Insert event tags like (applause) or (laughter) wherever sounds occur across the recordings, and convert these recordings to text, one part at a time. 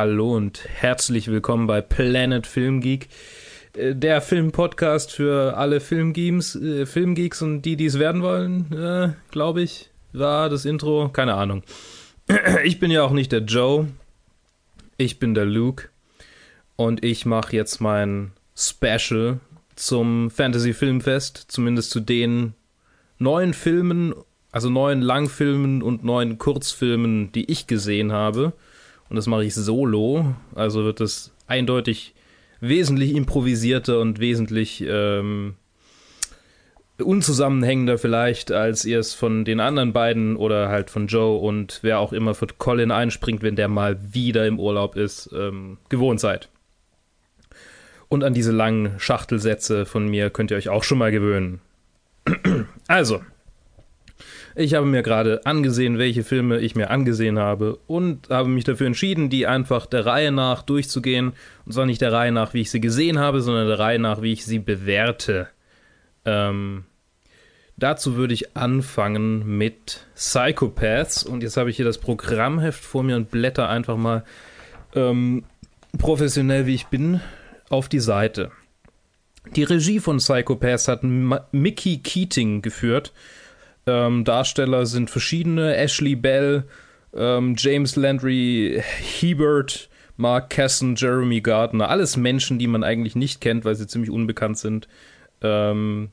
Hallo und herzlich willkommen bei Planet Film Geek, äh, der Filmpodcast für alle Filmgeeks, äh, Filmgeeks und die, die es werden wollen, äh, glaube ich, war das Intro, keine Ahnung. (clears throat) Ich bin ja auch nicht der Joe, ich bin der Luke und ich mache jetzt mein Special zum Fantasy Filmfest, zumindest zu den neuen Filmen also neun Langfilmen und neun Kurzfilmen, die ich gesehen habe. Und das mache ich solo. Also wird es eindeutig wesentlich improvisierter und wesentlich ähm, unzusammenhängender vielleicht, als ihr es von den anderen beiden oder halt von Joe und wer auch immer für Colin einspringt, wenn der mal wieder im Urlaub ist, ähm, gewohnt seid. Und an diese langen Schachtelsätze von mir könnt ihr euch auch schon mal gewöhnen. (clears throat) also, ich habe mir gerade angesehen, welche Filme ich mir angesehen habe und habe mich dafür entschieden, die einfach der Reihe nach durchzugehen. Und zwar nicht der Reihe nach, wie ich sie gesehen habe, sondern der Reihe nach, wie ich sie bewerte. Ähm, dazu würde ich anfangen mit Psychopaths. Und jetzt habe ich hier das Programmheft vor mir und blätter einfach mal ähm, professionell, wie ich bin, auf die Seite. Die Regie von Psychopaths hat Mickey Keating geführt. Ähm, Darsteller sind verschiedene: Ashley Bell, ähm, James Landry Hebert, Mark Casson, Jeremy Gardner. Alles Menschen, die man eigentlich nicht kennt, weil sie ziemlich unbekannt sind. Ähm,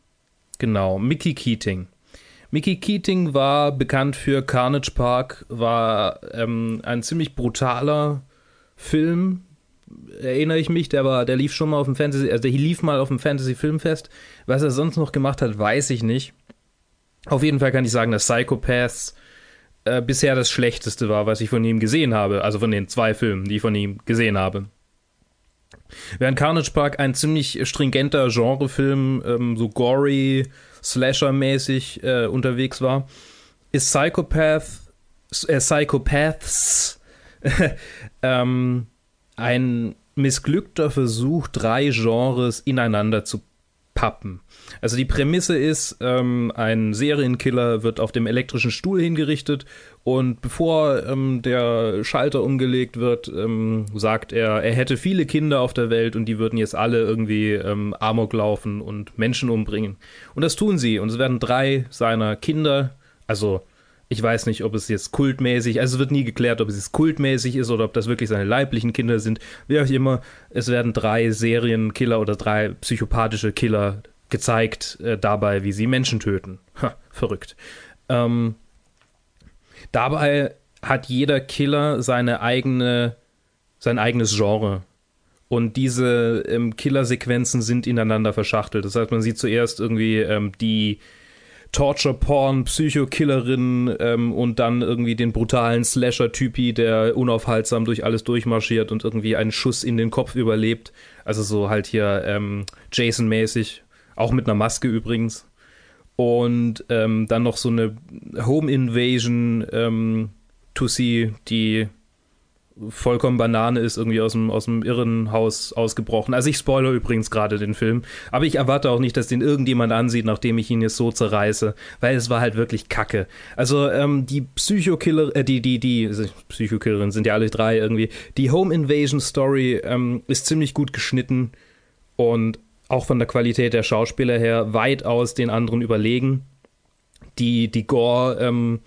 genau, Mickey Keating. Mickey Keating war bekannt für Carnage Park, war ähm, ein ziemlich brutaler Film, erinnere ich mich, der war, der lief schon mal auf dem Fantasy, also der lief mal auf dem Fantasy Filmfest. Was er sonst noch gemacht hat, weiß ich nicht. Auf jeden Fall kann ich sagen, dass Psychopaths äh, bisher das Schlechteste war, was ich von ihm gesehen habe. Also von den zwei Filmen, die ich von ihm gesehen habe. Während Carnage Park ein ziemlich stringenter Genrefilm, ähm, so gory, Slasher-mäßig äh, unterwegs war, ist Psychopath, äh, Psychopaths (laughs) ähm, ein missglückter Versuch, drei Genres ineinander zu pappen. Also die Prämisse ist, ähm, ein Serienkiller wird auf dem elektrischen Stuhl hingerichtet und bevor ähm, der Schalter umgelegt wird, ähm, sagt er, er hätte viele Kinder auf der Welt und die würden jetzt alle irgendwie ähm, Amok laufen und Menschen umbringen. Und das tun sie und es werden drei seiner Kinder, also ich weiß nicht, ob es jetzt kultmäßig, also es wird nie geklärt, ob es jetzt kultmäßig ist oder ob das wirklich seine leiblichen Kinder sind. Wie auch immer, es werden drei Serienkiller oder drei psychopathische Killer gezeigt äh, dabei, wie sie Menschen töten. Ha, verrückt. Ähm, dabei hat jeder Killer seine eigene, sein eigenes Genre. Und diese ähm, Killersequenzen sind ineinander verschachtelt. Das heißt, man sieht zuerst irgendwie ähm, die Torture-Porn, Psychokillerin ähm, und dann irgendwie den brutalen Slasher-Typi, der unaufhaltsam durch alles durchmarschiert und irgendwie einen Schuss in den Kopf überlebt. Also so halt hier ähm, Jason-mäßig auch mit einer Maske übrigens. Und ähm, dann noch so eine Home Invasion ähm, Tussi, die vollkommen Banane ist, irgendwie aus dem, aus dem Irrenhaus ausgebrochen. Also ich spoilere übrigens gerade den Film, aber ich erwarte auch nicht, dass den irgendjemand ansieht, nachdem ich ihn jetzt so zerreiße, weil es war halt wirklich kacke. Also ähm, die Psychokiller, äh, die, die, die, also Psychokillerin sind ja alle drei irgendwie, die Home Invasion Story ähm, ist ziemlich gut geschnitten und auch von der Qualität der Schauspieler her weitaus den anderen überlegen. Die, die Gore, ähm,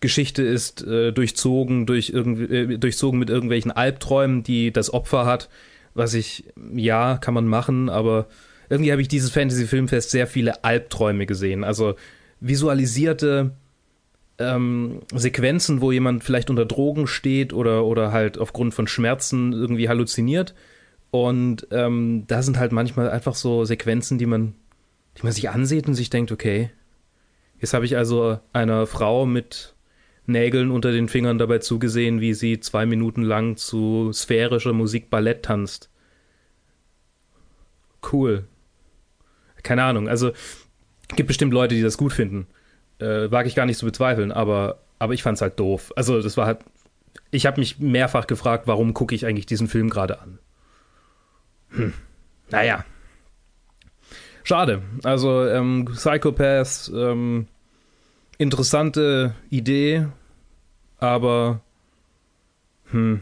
Geschichte ist äh, durchzogen, durch äh, durchzogen mit irgendwelchen Albträumen, die das Opfer hat. Was ich, ja, kann man machen, aber irgendwie habe ich dieses Fantasy-Filmfest sehr viele Albträume gesehen. Also visualisierte ähm, Sequenzen, wo jemand vielleicht unter Drogen steht oder, oder halt aufgrund von Schmerzen irgendwie halluziniert und ähm, da sind halt manchmal einfach so Sequenzen, die man, die man sich ansieht und sich denkt, okay, jetzt habe ich also einer Frau mit Nägeln unter den Fingern dabei zugesehen, wie sie zwei Minuten lang zu sphärischer Musik Ballett tanzt. Cool. Keine Ahnung, also gibt bestimmt Leute, die das gut finden. Äh, wage ich gar nicht zu bezweifeln, aber, aber ich fand's halt doof. Also das war halt, ich habe mich mehrfach gefragt, warum gucke ich eigentlich diesen Film gerade an. Hm. Naja. Schade. Also, ähm, Psychopaths, ähm, interessante Idee, aber Hm.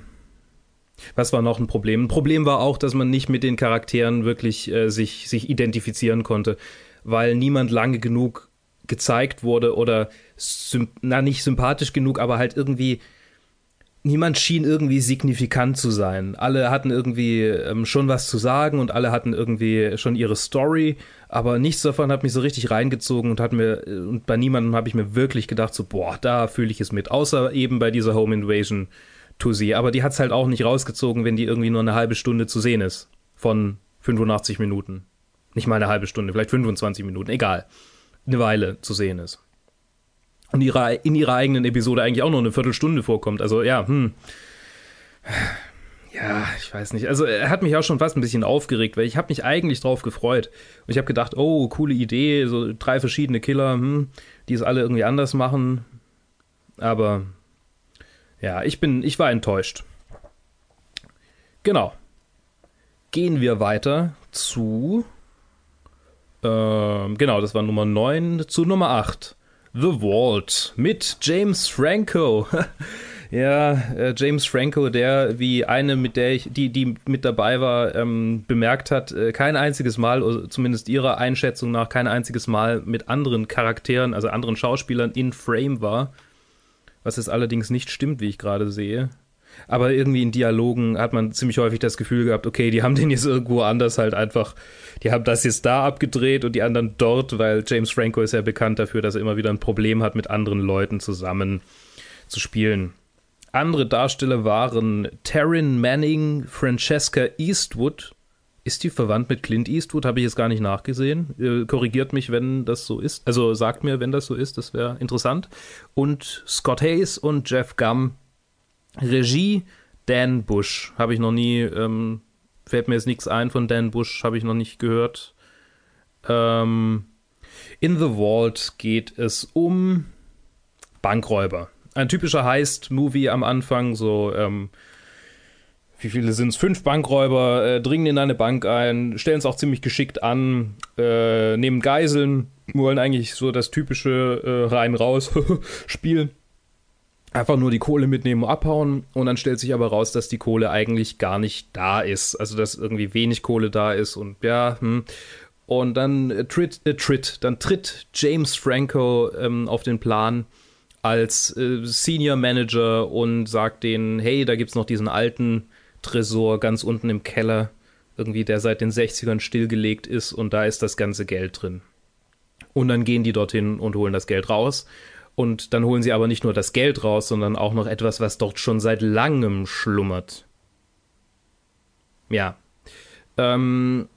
Was war noch ein Problem? Ein Problem war auch, dass man nicht mit den Charakteren wirklich äh, sich, sich identifizieren konnte, weil niemand lange genug gezeigt wurde oder na nicht sympathisch genug, aber halt irgendwie niemand schien irgendwie signifikant zu sein. Alle hatten irgendwie ähm, schon was zu sagen und alle hatten irgendwie schon ihre Story, aber nichts davon hat mich so richtig reingezogen und hat mir äh, und bei niemandem habe ich mir wirklich gedacht so boah, da fühle ich es mit, außer eben bei dieser Home Invasion Tusi, aber die hat es halt auch nicht rausgezogen, wenn die irgendwie nur eine halbe Stunde zu sehen ist von 85 Minuten. Nicht mal eine halbe Stunde, vielleicht 25 Minuten, egal. Eine Weile zu sehen ist und ihre, in ihrer eigenen Episode eigentlich auch noch eine Viertelstunde vorkommt. Also ja, hm. Ja, ich weiß nicht. Also er hat mich auch schon fast ein bisschen aufgeregt, weil ich habe mich eigentlich drauf gefreut. Und ich habe gedacht, oh, coole Idee, so drei verschiedene Killer, hm, die es alle irgendwie anders machen. Aber ja, ich bin, ich war enttäuscht. Genau. Gehen wir weiter zu. Ähm, genau, das war Nummer 9 zu Nummer 8. The Vault mit James Franco. (laughs) ja, äh, James Franco, der wie eine, mit der ich, die, die mit dabei war, ähm, bemerkt hat, äh, kein einziges Mal, zumindest ihrer Einschätzung nach, kein einziges Mal mit anderen Charakteren, also anderen Schauspielern in Frame war. Was es allerdings nicht stimmt, wie ich gerade sehe. Aber irgendwie in Dialogen hat man ziemlich häufig das Gefühl gehabt, okay, die haben den jetzt irgendwo anders halt einfach, die haben das jetzt da abgedreht und die anderen dort, weil James Franco ist ja bekannt dafür, dass er immer wieder ein Problem hat, mit anderen Leuten zusammen zu spielen. Andere Darsteller waren Taryn Manning, Francesca Eastwood. Ist die verwandt mit Clint Eastwood? Habe ich jetzt gar nicht nachgesehen. Äh, korrigiert mich, wenn das so ist. Also sagt mir, wenn das so ist, das wäre interessant. Und Scott Hayes und Jeff Gum Regie Dan Bush. Habe ich noch nie, ähm, fällt mir jetzt nichts ein von Dan Bush, habe ich noch nicht gehört. Ähm, in The Vault geht es um Bankräuber. Ein typischer Heist-Movie am Anfang, so, ähm, wie viele sind es? Fünf Bankräuber äh, dringen in eine Bank ein, stellen es auch ziemlich geschickt an, äh, nehmen Geiseln, wollen eigentlich so das typische äh, rein-raus-Spiel (laughs) einfach nur die Kohle mitnehmen und abhauen und dann stellt sich aber raus, dass die Kohle eigentlich gar nicht da ist. Also dass irgendwie wenig Kohle da ist und ja, hm. Und dann äh, tritt, äh, tritt, dann tritt James Franco ähm, auf den Plan als äh, Senior Manager und sagt denen, hey, da gibt's noch diesen alten Tresor ganz unten im Keller, irgendwie der seit den 60ern stillgelegt ist und da ist das ganze Geld drin. Und dann gehen die dorthin und holen das Geld raus und dann holen sie aber nicht nur das Geld raus, sondern auch noch etwas, was dort schon seit langem schlummert. Ja. Ähm,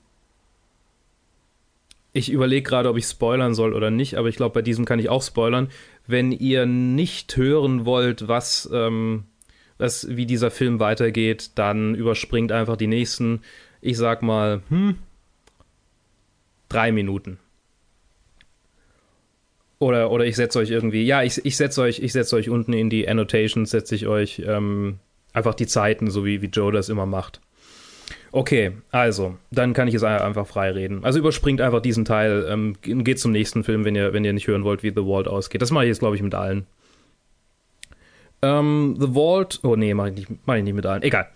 ich überlege gerade, ob ich spoilern soll oder nicht, aber ich glaube, bei diesem kann ich auch spoilern. Wenn ihr nicht hören wollt, was, ähm, was, wie dieser Film weitergeht, dann überspringt einfach die nächsten, ich sag mal, hm, drei Minuten. Oder, oder ich setze euch irgendwie, ja, ich, ich setze euch, ich setze euch unten in die Annotations, setze ich euch ähm, einfach die Zeiten, so wie, wie Joe das immer macht. Okay, also, dann kann ich es einfach frei reden. Also überspringt einfach diesen Teil, ähm, geht zum nächsten Film, wenn ihr, wenn ihr nicht hören wollt, wie The Vault ausgeht. Das mache ich jetzt, glaube ich, mit allen. Ähm, The Vault, oh nee, mache ich, nicht, mach ich nicht mit allen. Egal.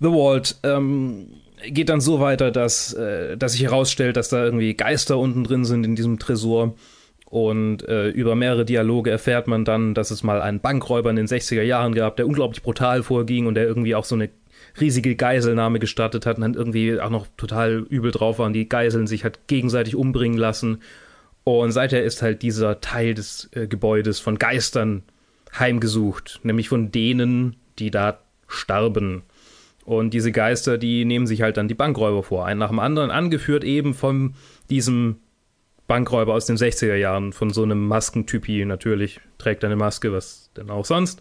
The Vault ähm, geht dann so weiter, dass, äh, dass sich herausstellt, dass da irgendwie Geister unten drin sind in diesem Tresor und äh, über mehrere Dialoge erfährt man dann, dass es mal einen Bankräuber in den 60er Jahren gab, der unglaublich brutal vorging und der irgendwie auch so eine riesige Geiselnahme gestartet hat und dann irgendwie auch noch total übel drauf war und die Geiseln sich hat gegenseitig umbringen lassen. Und seither ist halt dieser Teil des äh, Gebäudes von Geistern heimgesucht, nämlich von denen, die da starben. Und diese Geister, die nehmen sich halt dann die Bankräuber vor, einen nach dem anderen, angeführt eben von diesem Bankräuber aus den 60er Jahren von so einem Maskentypi natürlich, trägt eine Maske, was denn auch sonst.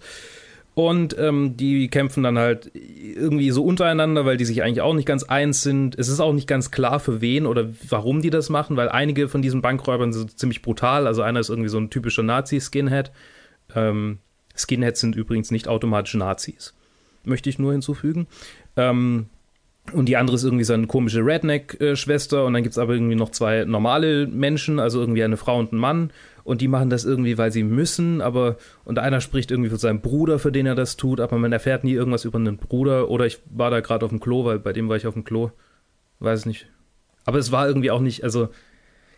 Und ähm, die kämpfen dann halt irgendwie so untereinander, weil die sich eigentlich auch nicht ganz eins sind. Es ist auch nicht ganz klar, für wen oder warum die das machen, weil einige von diesen Bankräubern sind ziemlich brutal. Also einer ist irgendwie so ein typischer Nazi-Skinhead. Ähm, Skinheads sind übrigens nicht automatisch Nazis, möchte ich nur hinzufügen. Ähm, Und die andere ist irgendwie so eine komische Redneck-Schwester. Und dann gibt es aber irgendwie noch zwei normale Menschen, also irgendwie eine Frau und ein Mann. Und die machen das irgendwie, weil sie müssen. Aber, und einer spricht irgendwie von seinem Bruder, für den er das tut. Aber man erfährt nie irgendwas über einen Bruder. Oder ich war da gerade auf dem Klo, weil bei dem war ich auf dem Klo. Weiß nicht. Aber es war irgendwie auch nicht, also,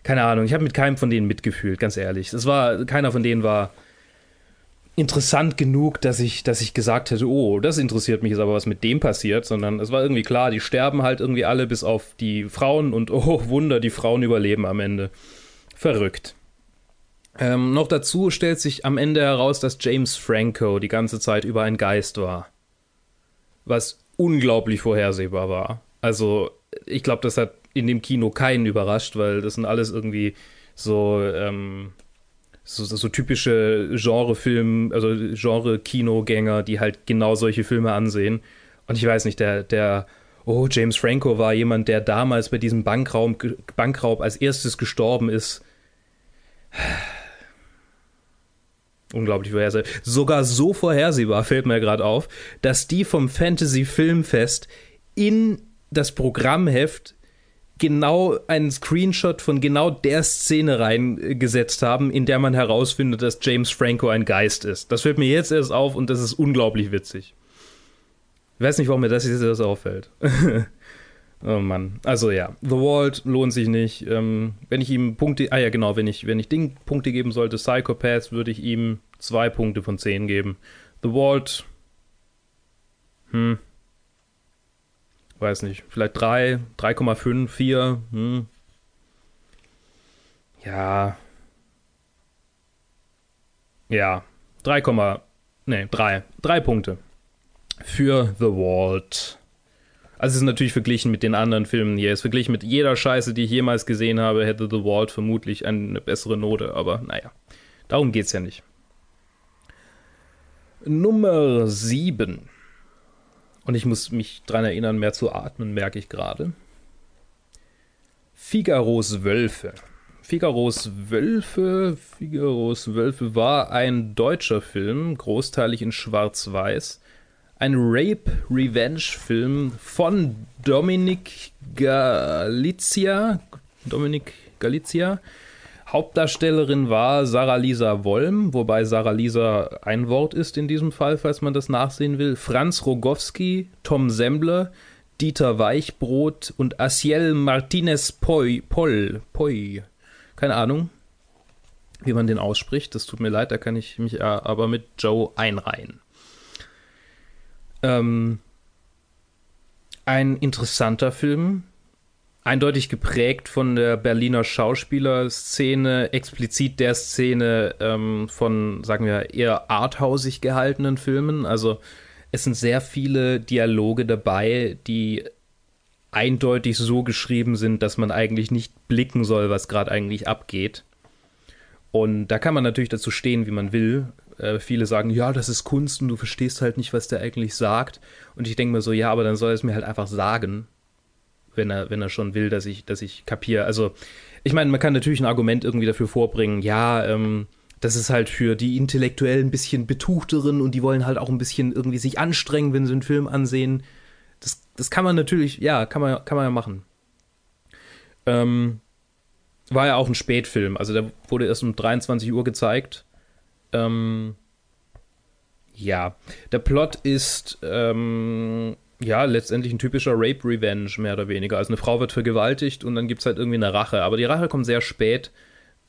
keine Ahnung. Ich habe mit keinem von denen mitgefühlt, ganz ehrlich. Es war, keiner von denen war interessant genug, dass ich, dass ich gesagt hätte, oh, das interessiert mich jetzt aber, was mit dem passiert, sondern es war irgendwie klar, die sterben halt irgendwie alle bis auf die Frauen und oh Wunder, die Frauen überleben am Ende. Verrückt. Ähm, noch dazu stellt sich am Ende heraus, dass James Franco die ganze Zeit über ein Geist war. Was unglaublich vorhersehbar war. Also, ich glaube, das hat in dem Kino keinen überrascht, weil das sind alles irgendwie so ähm, so, so typische Genrefilm, also Genre-Kinogänger, die halt genau solche Filme ansehen. Und ich weiß nicht, der, der, oh, James Franco war jemand, der damals bei diesem Bankraum, Bankraub als erstes gestorben ist. (sighs) Unglaublich vorhersehbar. Sogar so vorhersehbar fällt mir gerade auf, dass die vom Fantasy Filmfest in das Programmheft genau einen Screenshot von genau der Szene reingesetzt haben, in der man herausfindet, dass James Franco ein Geist ist. Das fällt mir jetzt erst auf und das ist unglaublich witzig. Ich weiß nicht, warum mir das jetzt erst auffällt. (laughs) oh Mann. Also ja, The Vault lohnt sich nicht. Ähm, wenn ich ihm Punkte, ah ja genau, wenn ich, wenn ich Ding Punkte geben sollte, Psychopath, würde ich ihm zwei Punkte von zehn geben. The Vault, hm, weiß nicht, vielleicht 3, 3,5, 4. Hm. Ja. Ja. 3, nee, 3. 3 Punkte. Für The Vault. Also es ist natürlich verglichen mit den anderen Filmen hier. Es ist verglichen mit jeder Scheiße, die ich jemals gesehen habe, hätte The Vault vermutlich eine bessere Note. Aber naja, darum geht's ja nicht. Nummer 7. Und ich muss mich daran erinnern, mehr zu atmen, merke ich gerade. Figaros Wölfe. Figaros Wölfe, Figaros Wölfe war ein deutscher Film, großteilig in Schwarz-Weiß. Ein Rape-Revenge-Film von Dominik Galizia. Dominik Galizia Hauptdarstellerin war Sarah Lisa Wollm, wobei Sarah Lisa ein Wort ist in diesem Fall, falls man das nachsehen will. Franz Rogowski, Tom Sembler, Dieter Weichbrot und Asiel Martinez Poi, Poll, Poi. Keine Ahnung, wie man den ausspricht. Das tut mir leid, da kann ich mich aber mit Joe einreihen. Ähm, ein interessanter Film, eindeutig geprägt von der Berliner Schauspielerszene, explizit der Szene ähm, von, sagen wir, eher arthausig gehaltenen Filmen. Also es sind sehr viele Dialoge dabei, die eindeutig so geschrieben sind, dass man eigentlich nicht blicken soll, was gerade eigentlich abgeht. Und da kann man natürlich dazu stehen, wie man will. Äh, viele sagen, ja, das ist Kunst und du verstehst halt nicht, was der eigentlich sagt. Und ich denke mir so, ja, aber dann soll es mir halt einfach sagen wenn er, wenn er schon will, dass ich, dass ich kapiere. Also, ich meine, man kann natürlich ein Argument irgendwie dafür vorbringen, ja, ähm, das ist halt für die intellektuell ein bisschen betuchteren und die wollen halt auch ein bisschen irgendwie sich anstrengen, wenn sie einen Film ansehen. Das, das kann man natürlich, ja, kann man, kann man ja machen. Ähm, war ja auch ein Spätfilm, also der wurde erst um 23 Uhr gezeigt. Ähm, ja, der Plot ist, ähm, ja, letztendlich ein typischer Rape-Revenge, mehr oder weniger. Also eine Frau wird vergewaltigt und dann gibt es halt irgendwie eine Rache. Aber die Rache kommt sehr spät.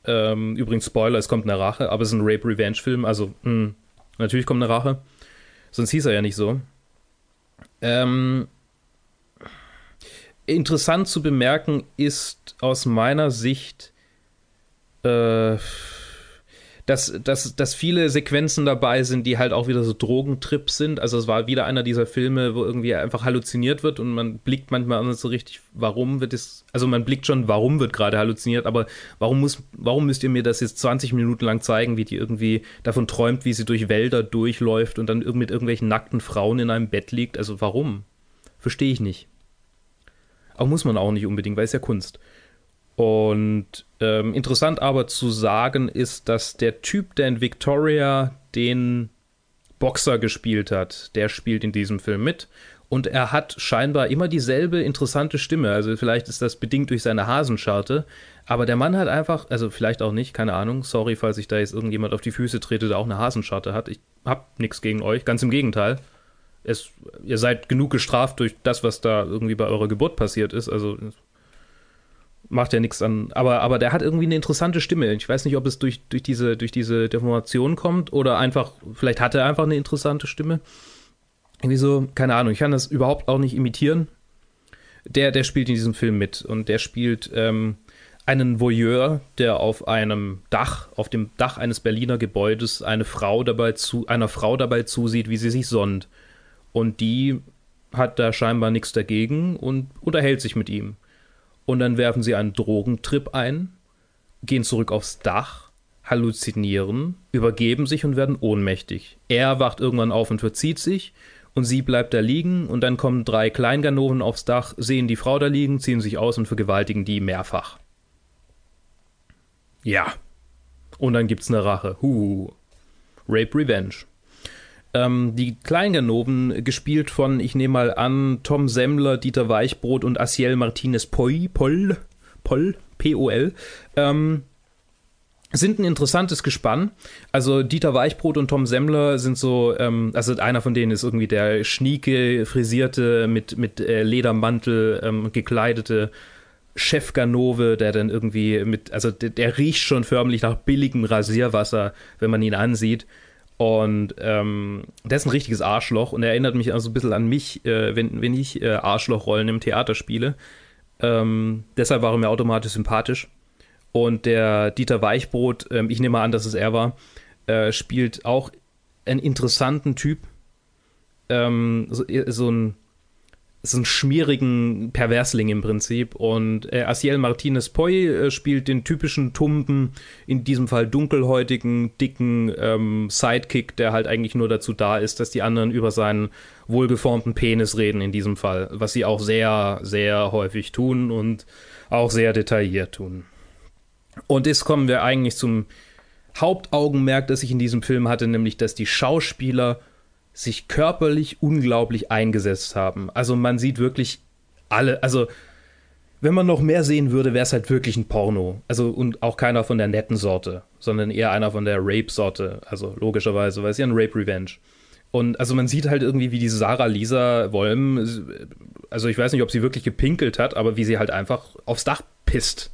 Ähm, übrigens, Spoiler, es kommt eine Rache, aber es ist ein Rape-Revenge-Film, also mh, hm, natürlich kommt eine Rache. Sonst hieß er ja nicht so. Ähm, interessant zu bemerken ist aus meiner Sicht, äh, dass, dass, dass viele Sequenzen dabei sind, die halt auch wieder so Drogentrips sind. Also es war wieder einer dieser Filme, wo irgendwie einfach halluziniert wird und man blickt manchmal nicht so richtig, warum wird es, also man blickt schon, warum wird gerade halluziniert, aber warum muss, warum müsst ihr mir das jetzt 20 Minuten lang zeigen, wie die irgendwie davon träumt, wie sie durch Wälder durchläuft und dann mit irgendwelchen nackten Frauen in einem Bett liegt? Also warum? Verstehe ich nicht. Auch muss man auch nicht unbedingt, weil es ja Kunst. Und ähm, interessant aber zu sagen ist, dass der Typ, der in Victoria den Boxer gespielt hat, der spielt in diesem Film mit. Und er hat scheinbar immer dieselbe interessante Stimme. Also vielleicht ist das bedingt durch seine Hasenscharte. Aber der Mann hat einfach, also vielleicht auch nicht, keine Ahnung. Sorry, falls ich da jetzt irgendjemand auf die Füße trete, der auch eine Hasenscharte hat. Ich hab nichts gegen euch. Ganz im Gegenteil. Es, ihr seid genug gestraft durch das, was da irgendwie bei eurer Geburt passiert ist. Also macht ja nichts an. Aber, aber der hat irgendwie eine interessante Stimme. Ich weiß nicht, ob es durch, durch, diese, durch diese Deformation kommt oder einfach, vielleicht hat er einfach eine interessante Stimme. Irgendwie so, keine Ahnung, ich kann das überhaupt auch nicht imitieren. Der, der spielt in diesem Film mit und der spielt ähm, einen Voyeur, der auf einem Dach, auf dem Dach eines Berliner Gebäudes eine Frau dabei zu, einer Frau dabei zusieht, wie sie sich sonnt. Und die hat da scheinbar nichts dagegen und unterhält sich mit ihm und dann werfen sie einen Drogentrip ein, gehen zurück aufs Dach, halluzinieren, übergeben sich und werden ohnmächtig. Er wacht irgendwann auf und verzieht sich und sie bleibt da liegen und dann kommen drei Kleinganoven aufs Dach, sehen die Frau da liegen, ziehen sich aus und vergewaltigen die mehrfach. Ja. Und dann gibt's eine Rache. Huh. Rape Revenge. Ähm, die Kleinganoven, gespielt von, ich nehme mal an, Tom Semmler, Dieter Weichbrot und Asiel Martinez Poi, Poll, Poll, P-O-L, ähm, sind ein interessantes Gespann. Also Dieter Weichbrot und Tom Semmler sind so, ähm, also einer von denen ist irgendwie der schnieke, frisierte, mit, mit äh, Ledermantel ähm, gekleidete Chefganove, der dann irgendwie mit, also der, der, riecht schon förmlich nach billigem Rasierwasser, wenn man ihn ansieht. Und ähm, der ist ein richtiges Arschloch und er erinnert mich also ein bisschen an mich, äh, wenn, wenn ich äh, Arschlochrollen im Theater spiele. Ähm, deshalb war er mir automatisch sympathisch. Und der Dieter Weichbrot, äh, ich nehme an, dass es er war, äh, spielt auch einen interessanten Typ. Ähm, so, so ein so einen schmierigen Perversling im Prinzip. Und äh, Asiel Martinez Poi äh, spielt den typischen tumpen, in diesem Fall dunkelhäutigen, dicken ähm, Sidekick, der halt eigentlich nur dazu da ist, dass die anderen über seinen wohlgeformten Penis reden in diesem Fall. Was sie auch sehr, sehr häufig tun und auch sehr detailliert tun. Und jetzt kommen wir eigentlich zum Hauptaugenmerk, das ich in diesem Film hatte, nämlich dass die Schauspieler sich körperlich unglaublich eingesetzt haben. Also man sieht wirklich alle, also wenn man noch mehr sehen würde, wäre es halt wirklich ein Porno. Also und auch keiner von der netten Sorte, sondern eher einer von der Rape-Sorte. Also logischerweise, weil es ja ein Rape-Revenge. Und also man sieht halt irgendwie, wie diese Sarah Lisa Wolm, also ich weiß nicht, ob sie wirklich gepinkelt hat, aber wie sie halt einfach aufs Dach pisst.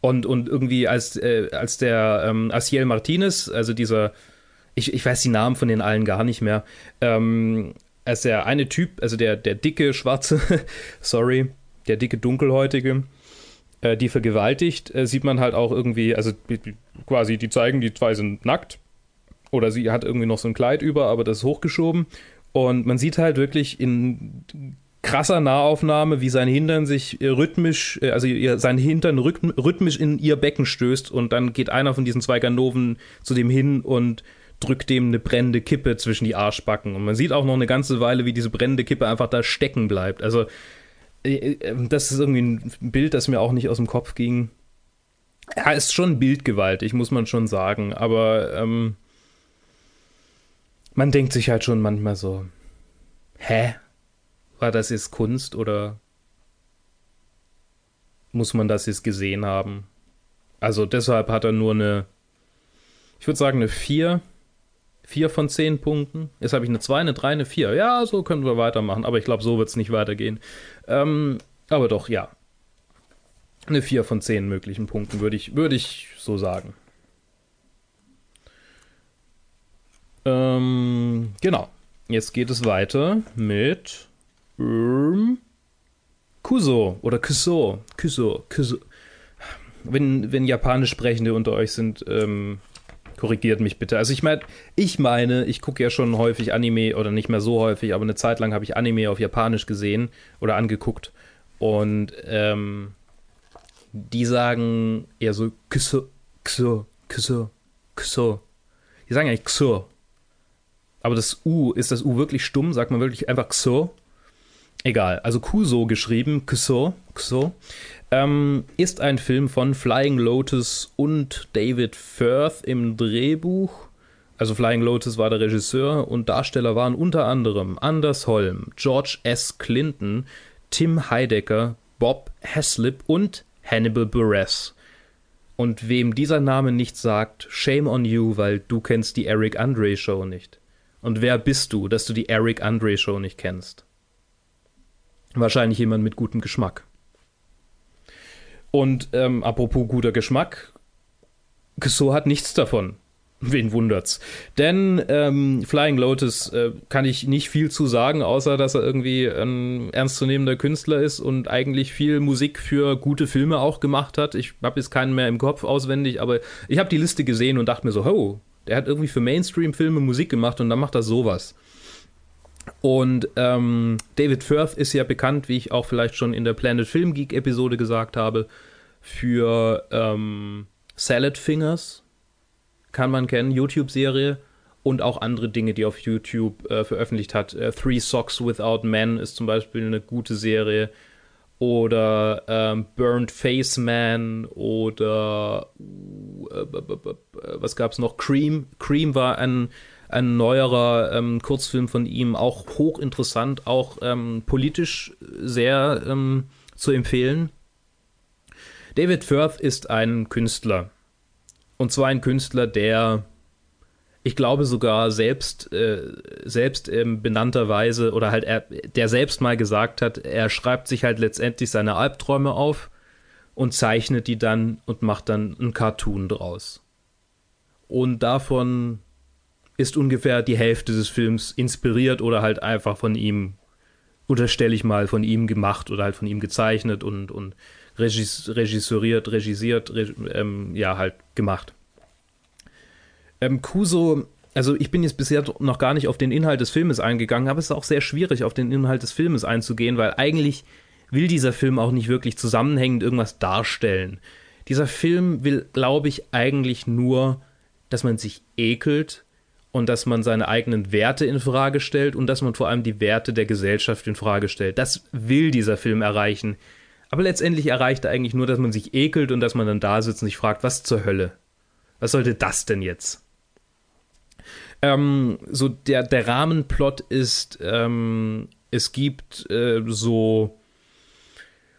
Und, und irgendwie als, äh, als der ähm, Asiel Martinez, also dieser ich, ich weiß die Namen von den allen gar nicht mehr. Ähm, als der eine Typ, also der, der dicke, schwarze, (laughs) sorry, der dicke, dunkelhäutige, äh, die vergewaltigt, äh, sieht man halt auch irgendwie, also quasi, die zeigen, die zwei sind nackt. Oder sie hat irgendwie noch so ein Kleid über, aber das ist hochgeschoben. Und man sieht halt wirklich in krasser Nahaufnahme, wie sein Hintern sich rhythmisch, äh, also sein Hintern rhythmisch in ihr Becken stößt und dann geht einer von diesen zwei Ganoven zu dem hin und drückt dem eine brennende Kippe zwischen die Arschbacken. Und man sieht auch noch eine ganze Weile, wie diese brennende Kippe einfach da stecken bleibt. Also, äh, äh, das ist irgendwie ein Bild, das mir auch nicht aus dem Kopf ging. Ja, ist schon bildgewaltig, muss man schon sagen. Aber ähm, man denkt sich halt schon manchmal so: Hä? War das jetzt Kunst oder muss man das jetzt gesehen haben? Also deshalb hat er nur eine, ich würde sagen, eine 4 Vier von zehn Punkten. Jetzt habe ich eine 2, eine 3, eine 4. Ja, so können wir weitermachen, aber ich glaube, so wird es nicht weitergehen. Ähm, aber doch, ja. Eine 4 von 10 möglichen Punkten, würde ich, würd ich so sagen. Ähm, genau. Jetzt geht es weiter mit ähm, Kuso oder Kuso. Kuso. Kuso. Wenn, wenn Japanisch Sprechende unter euch sind, ähm, Korrigiert mich bitte. Also ich meine, ich meine, ich gucke ja schon häufig Anime oder nicht mehr so häufig, aber eine Zeit lang habe ich Anime auf Japanisch gesehen oder angeguckt und ähm, die sagen eher so Kuso, Kuso, Kuso, Kuso. Die sagen eigentlich Kuso. Aber das U, ist das U wirklich stumm? Sagt man wirklich einfach Kuso? Egal, also Kuso geschrieben, Kuso, Kuso ähm, ist ein Film von Flying Lotus und David Firth im Drehbuch Also Flying Lotus war der Regisseur und Darsteller waren unter anderem Anders Holm, George S. Clinton, Tim Heidecker, Bob Heslip und Hannibal Buress. Und wem dieser Name nicht sagt, shame on you, weil du kennst die Eric Andre Show nicht. Und wer bist du, dass du die Eric Andre Show nicht kennst? Wahrscheinlich jemand mit gutem Geschmack. Und ähm, apropos guter Geschmack, so hat nichts davon. Wen wundert's? Denn ähm, Flying Lotus äh, kann ich nicht viel zu sagen, außer dass er irgendwie ein ernstzunehmender Künstler ist und eigentlich viel Musik für gute Filme auch gemacht hat. Ich habe jetzt keinen mehr im Kopf auswendig, aber ich habe die Liste gesehen und dachte mir so, ho, der hat irgendwie für Mainstream-Filme Musik gemacht und dann macht er sowas. Und ähm, David Firth ist ja bekannt, wie ich auch vielleicht schon in der Planet Film Geek Episode gesagt habe, für ähm, Salad Fingers kann man kennen, YouTube-Serie und auch andere Dinge, die auf YouTube äh, veröffentlicht hat. Äh, Three Socks Without Men ist zum Beispiel eine gute Serie. Oder ähm, Burned Face Man oder äh, was gab es noch? Cream. Cream war ein, ein neuerer ähm, Kurzfilm von ihm, auch hochinteressant, auch ähm, politisch sehr ähm, zu empfehlen. David Firth ist ein Künstler. Und zwar ein Künstler, der, ich glaube sogar selbst, äh, selbst ähm, benannterweise oder halt er, der selbst mal gesagt hat, er schreibt sich halt letztendlich seine Albträume auf und zeichnet die dann und macht dann einen Cartoon draus. Und davon ist ungefähr die Hälfte des Films inspiriert oder halt einfach von ihm, unterstelle ich mal, von ihm gemacht oder halt von ihm gezeichnet und, und regis regisseuriert, regisiert, reg ähm, ja, halt gemacht. Ähm, Kuso, also ich bin jetzt bisher noch gar nicht auf den Inhalt des Filmes eingegangen, aber es ist auch sehr schwierig, auf den Inhalt des Filmes einzugehen, weil eigentlich will dieser Film auch nicht wirklich zusammenhängend irgendwas darstellen. Dieser Film will, glaube ich, eigentlich nur, dass man sich ekelt und dass man seine eigenen Werte in Frage stellt und dass man vor allem die Werte der Gesellschaft in Frage stellt. Das will dieser Film erreichen. Aber letztendlich erreicht er eigentlich nur, dass man sich ekelt und dass man dann da sitzt und sich fragt, was zur Hölle? Was sollte das denn jetzt? Ähm, so der, der Rahmenplot ist, ähm, es gibt äh, so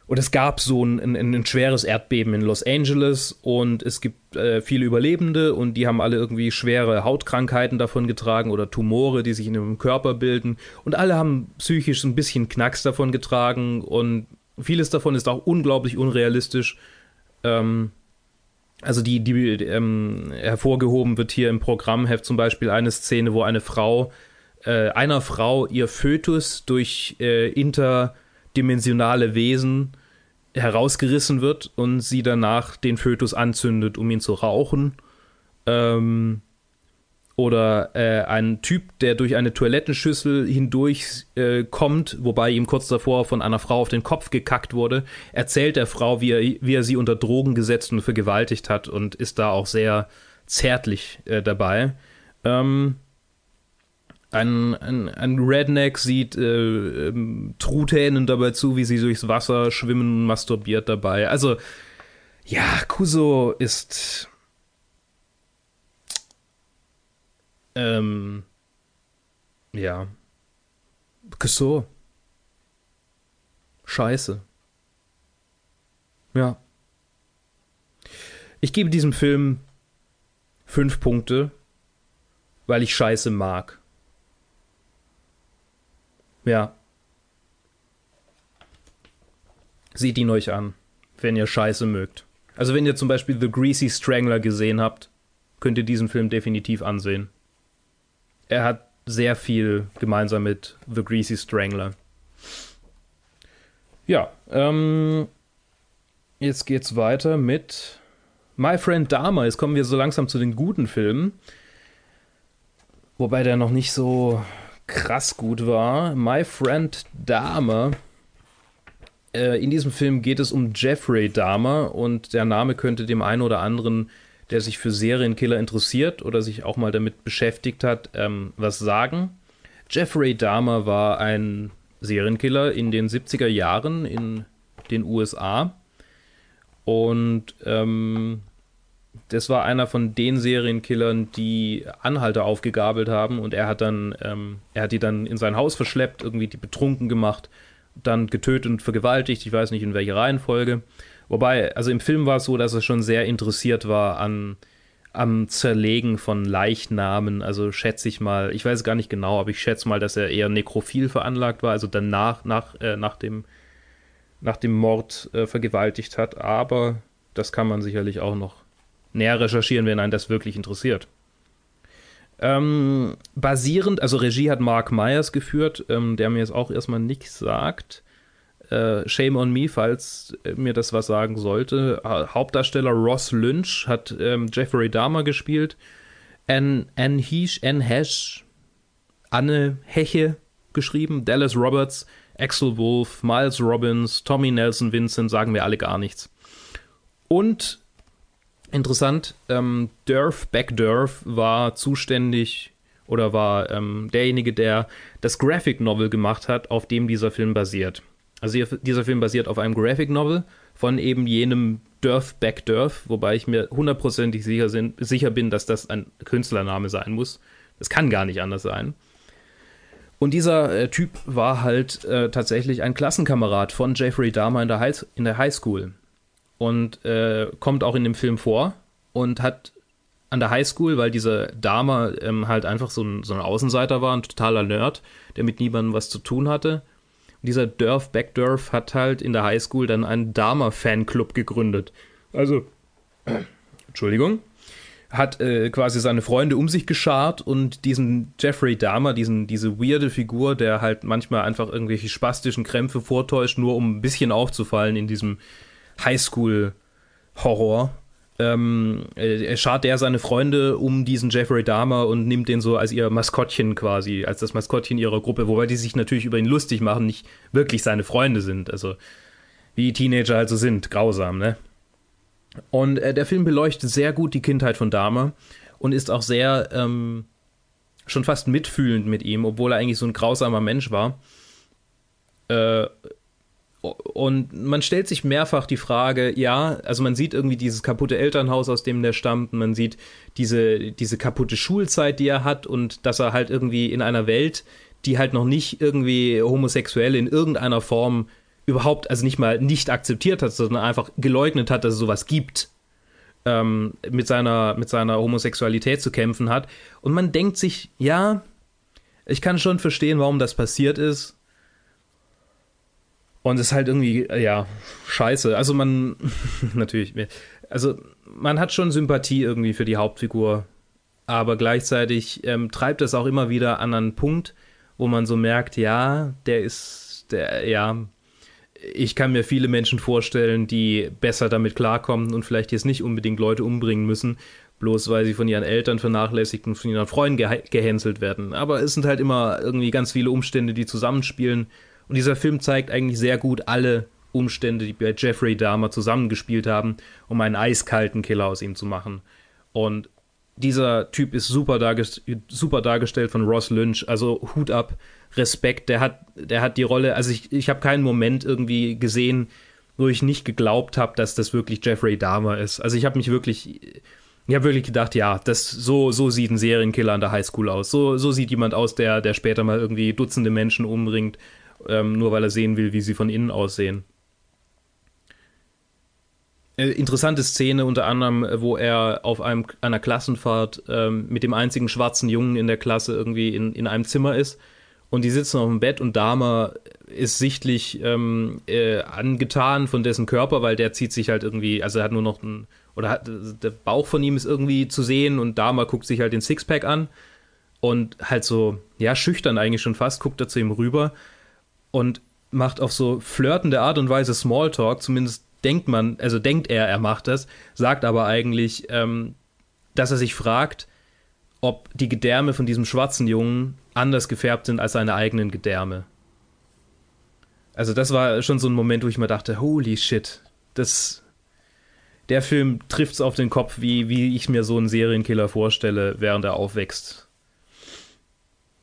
oder es gab so ein, ein, ein, schweres Erdbeben in Los Angeles und es gibt äh, viele Überlebende und die haben alle irgendwie schwere Hautkrankheiten davon getragen oder Tumore, die sich in ihrem Körper bilden und alle haben psychisch ein bisschen Knacks davon getragen und Vieles davon ist auch unglaublich unrealistisch. Ähm, also die, die ähm, hervorgehoben wird hier im Programmheft zum Beispiel eine Szene, wo eine Frau, äh, einer Frau ihr Fötus durch äh, interdimensionale Wesen herausgerissen wird und sie danach den Fötus anzündet, um ihn zu rauchen. Ähm, oder äh, ein Typ, der durch eine Toilettenschüssel hindurch äh, kommt, wobei ihm kurz davor von einer Frau auf den Kopf gekackt wurde, erzählt der Frau, wie er, wie er sie unter Drogen gesetzt und vergewaltigt hat und ist da auch sehr zärtlich äh, dabei. Ähm, ein, ein, ein, Redneck sieht äh, ähm, Truthähnen dabei zu, wie sie durchs Wasser schwimmen und masturbiert dabei. Also, ja, Kuso ist Ähm, ja. So. Scheiße. Ja. Ich gebe diesem Film fünf Punkte, weil ich Scheiße mag. Ja. Seht ihn euch an, wenn ihr Scheiße mögt. Also wenn ihr zum Beispiel The Greasy Strangler gesehen habt, könnt ihr diesen Film definitiv ansehen er hat sehr viel gemeinsam mit The Greasy Strangler. Ja, ähm, jetzt geht's weiter mit My Friend Dahmer. Jetzt kommen wir so langsam zu den guten Filmen. Wobei der noch nicht so krass gut war. My Friend Dahmer. Äh, in diesem Film geht es um Jeffrey Dahmer und der Name könnte dem einen oder anderen der sich für Serienkiller interessiert oder sich auch mal damit beschäftigt hat, ähm, was sagen. Jeffrey Dahmer war ein Serienkiller in den 70er Jahren in den USA. Und ähm, das war einer von den Serienkillern, die Anhalter aufgegabelt haben und er hat dann, ähm, er hat die dann in sein Haus verschleppt, irgendwie die betrunken gemacht, dann getötet und vergewaltigt, ich weiß nicht in welcher Reihenfolge. Wobei, also im Film war es so, dass er schon sehr interessiert war an am Zerlegen von Leichnamen, also schätze ich mal, ich weiß gar nicht genau, aber ich schätze mal, dass er eher nekrophil veranlagt war, also danach, nach, äh, nach dem, nach dem Mord äh, vergewaltigt hat, aber das kann man sicherlich auch noch näher recherchieren, wenn einen das wirklich interessiert. Ähm, basierend, also Regie hat Mark Myers geführt, ähm, der mir jetzt auch erstmal nichts sagt. Äh, shame on me, falls mir das was sagen sollte. Hauptdarsteller Ross Lynch hat ähm, Jeffrey Dahmer gespielt. Anne, Anne Hesh, Anne Anne Heche geschrieben. Dallas Roberts, Axel Wolf, Miles Robbins, Tommy Nelson Vincent, sagen wir alle gar nichts. Und Interessant, ähm, Durf, Beck Durf war zuständig oder war ähm, derjenige, der das Graphic Novel gemacht hat, auf dem dieser Film basiert. Also dieser Film basiert auf einem Graphic Novel von eben jenem Durf Beck Durf, wobei ich mir hundertprozentig sicher, sicher bin, dass das ein Künstlername sein muss. Das kann gar nicht anders sein. Und dieser äh, Typ war halt äh, tatsächlich ein Klassenkamerad von Jeffrey Dahmer in der, High, in der Highschool und äh, kommt auch in dem Film vor und hat an der Highschool, weil dieser Dame ähm, halt einfach so ein, so ein Außenseiter war, ein totaler Nerd, der mit niemandem was zu tun hatte. Und dieser Durf Backdurf hat halt in der Highschool dann einen Dama-Fanclub gegründet. Also, (clears throat) Entschuldigung, hat äh, quasi seine Freunde um sich geschart und diesen Jeffrey Dahmer, diesen, diese weirde Figur, der halt manchmal einfach irgendwelche spastischen Krämpfe vortäuscht, nur um ein bisschen aufzufallen in diesem Highschool-Horror. Ähm, er schart er seine Freunde um diesen Jeffrey Dahmer und nimmt den so als ihr Maskottchen quasi, als das Maskottchen ihrer Gruppe, wobei die sich natürlich über ihn lustig machen, nicht wirklich seine Freunde sind. Also wie Teenager halt so sind, grausam, ne? Und äh, der Film beleuchtet sehr gut die Kindheit von Dahmer und ist auch sehr ähm, schon fast mitfühlend mit ihm, obwohl er eigentlich so ein grausamer Mensch war. Äh, und man stellt sich mehrfach die Frage, ja, also man sieht irgendwie dieses kaputte Elternhaus, aus dem der stammt, man sieht diese, diese kaputte Schulzeit, die er hat und dass er halt irgendwie in einer Welt, die halt noch nicht irgendwie homosexuell in irgendeiner Form überhaupt, also nicht mal nicht akzeptiert hat, sondern einfach geleugnet hat, dass es sowas gibt, ähm, mit, seiner, mit seiner Homosexualität zu kämpfen hat. Und man denkt sich, ja, ich kann schon verstehen, warum das passiert ist und es ist halt irgendwie, ja, scheiße. Also man, (laughs) natürlich, also man hat schon Sympathie irgendwie für die Hauptfigur, aber gleichzeitig ähm, treibt es auch immer wieder an einen Punkt, wo man so merkt, ja, der ist, der, ja, ich kann mir viele Menschen vorstellen, die besser damit klarkommen und vielleicht jetzt nicht unbedingt Leute umbringen müssen, bloß weil sie von ihren Eltern vernachlässigt und von ihren Freunden geh gehänselt werden. Aber es sind halt immer irgendwie ganz viele Umstände, die zusammenspielen und dieser Film zeigt eigentlich sehr gut alle Umstände, die bei Jeffrey Dahmer zusammengespielt haben, um einen eiskalten Killer aus ihm zu machen. Und dieser Typ ist super, dargest super dargestellt von Ross Lynch. Also Hut ab, Respekt. Der hat, der hat die Rolle. Also ich, ich habe keinen Moment irgendwie gesehen, wo ich nicht geglaubt habe, dass das wirklich Jeffrey Dahmer ist. Also ich habe mich wirklich, ich habe wirklich gedacht, ja, das so so sieht ein Serienkiller an der Highschool aus. So so sieht jemand aus, der der später mal irgendwie Dutzende Menschen umbringt ähm, nur weil er sehen will, wie sie von innen aussehen. Äh, interessante Szene unter anderem, äh, wo er auf einem, einer Klassenfahrt ähm, mit dem einzigen schwarzen Jungen in der Klasse irgendwie in, in einem Zimmer ist. Und die sitzen auf dem Bett und Dahmer ist sichtlich ähm, äh, angetan von dessen Körper, weil der zieht sich halt irgendwie, also er hat nur noch ein, oder hat, der Bauch von ihm ist irgendwie zu sehen und Dahmer guckt sich halt den Sixpack an. Und halt so, ja, schüchtern eigentlich schon fast, guckt er zu ihm rüber und macht auf so flirtende Art und Weise Smalltalk, zumindest denkt man, also denkt er, er macht das, sagt aber eigentlich, ähm, dass er sich fragt, ob die Gedärme von diesem schwarzen Jungen anders gefärbt sind als seine eigenen Gedärme. Also das war schon so ein Moment, wo ich mir dachte, holy shit, das, der Film trifft es auf den Kopf, wie, wie ich mir so einen Serienkiller vorstelle, während er aufwächst.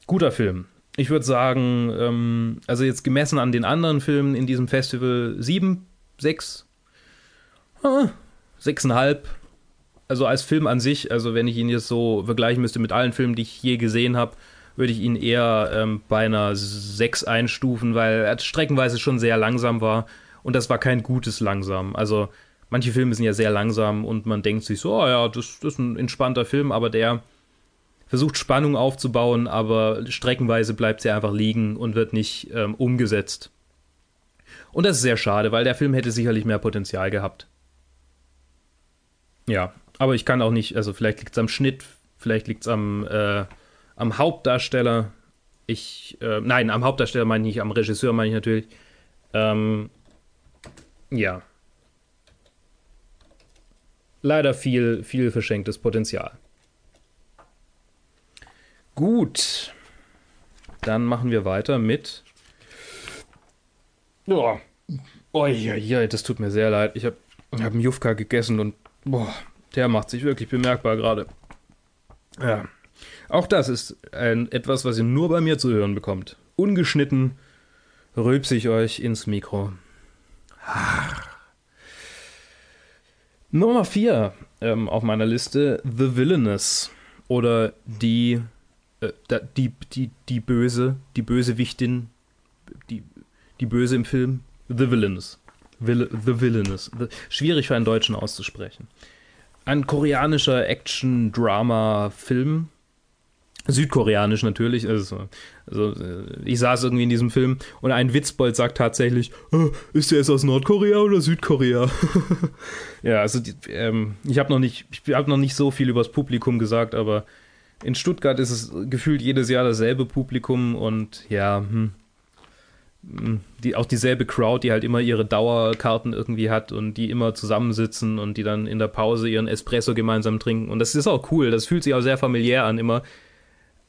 Guter Film ich würde sagen, ähm, also jetzt gemessen an den anderen Filmen in diesem Festival sieben, sechs, ah, sechseinhalb. also als Film an sich, also wenn ich ihn jetzt so vergleichen müsste mit allen Filmen, die ich je gesehen habe, würde ich ihn eher ähm, bei einer 6 einstufen, weil er streckenweise schon sehr langsam war und das war kein gutes langsam. Also manche Filme sind ja sehr langsam und man denkt sich so, oh ja, das, das ist ein entspannter Film, aber der versucht Spannung aufzubauen, aber streckenweise bleibt sie einfach liegen und wird nicht ähm, umgesetzt. Und das ist sehr schade, weil der Film hätte sicherlich mehr Potenzial gehabt. Ja, aber ich kann auch nicht, also vielleicht liegt es am Schnitt, vielleicht liegt es am, äh, am Hauptdarsteller. Ich, äh, nein, am Hauptdarsteller meine ich nicht, am Regisseur meine ich natürlich. Ähm, ja. Leider viel, viel verschenktes Potenzial. Gut. Dann machen wir weiter mit. Ja. Oh, ja, ja, das tut mir sehr leid. Ich habe hab einen Jufka gegessen und boah, der macht sich wirklich bemerkbar gerade. Ja. Auch das ist ein, etwas, was ihr nur bei mir zu hören bekommt. Ungeschnitten rülpse ich euch ins Mikro. Nummer 4 ähm, auf meiner Liste: The Villainous. Oder die, die, die, die Böse, die Bösewichtin, die, die Böse im Film. The Villainous. Vill The Villainous. The, schwierig für einen Deutschen auszusprechen. Ein koreanischer Action-Drama-Film Südkoreanisch natürlich. Also, also, ich saß irgendwie in diesem Film und ein Witzbold sagt tatsächlich, oh, ist der jetzt aus Nordkorea oder Südkorea? (laughs) ja, also die, ähm, ich habe noch nicht, noch nicht so viel übers Publikum gesagt, aber in Stuttgart ist es gefühlt jedes Jahr dasselbe Publikum und ja, hm, hm, die, auch dieselbe Crowd, die halt immer ihre Dauerkarten irgendwie hat und die immer zusammensitzen und die dann in der Pause ihren Espresso gemeinsam trinken. Und das ist auch cool, das fühlt sich auch sehr familiär an immer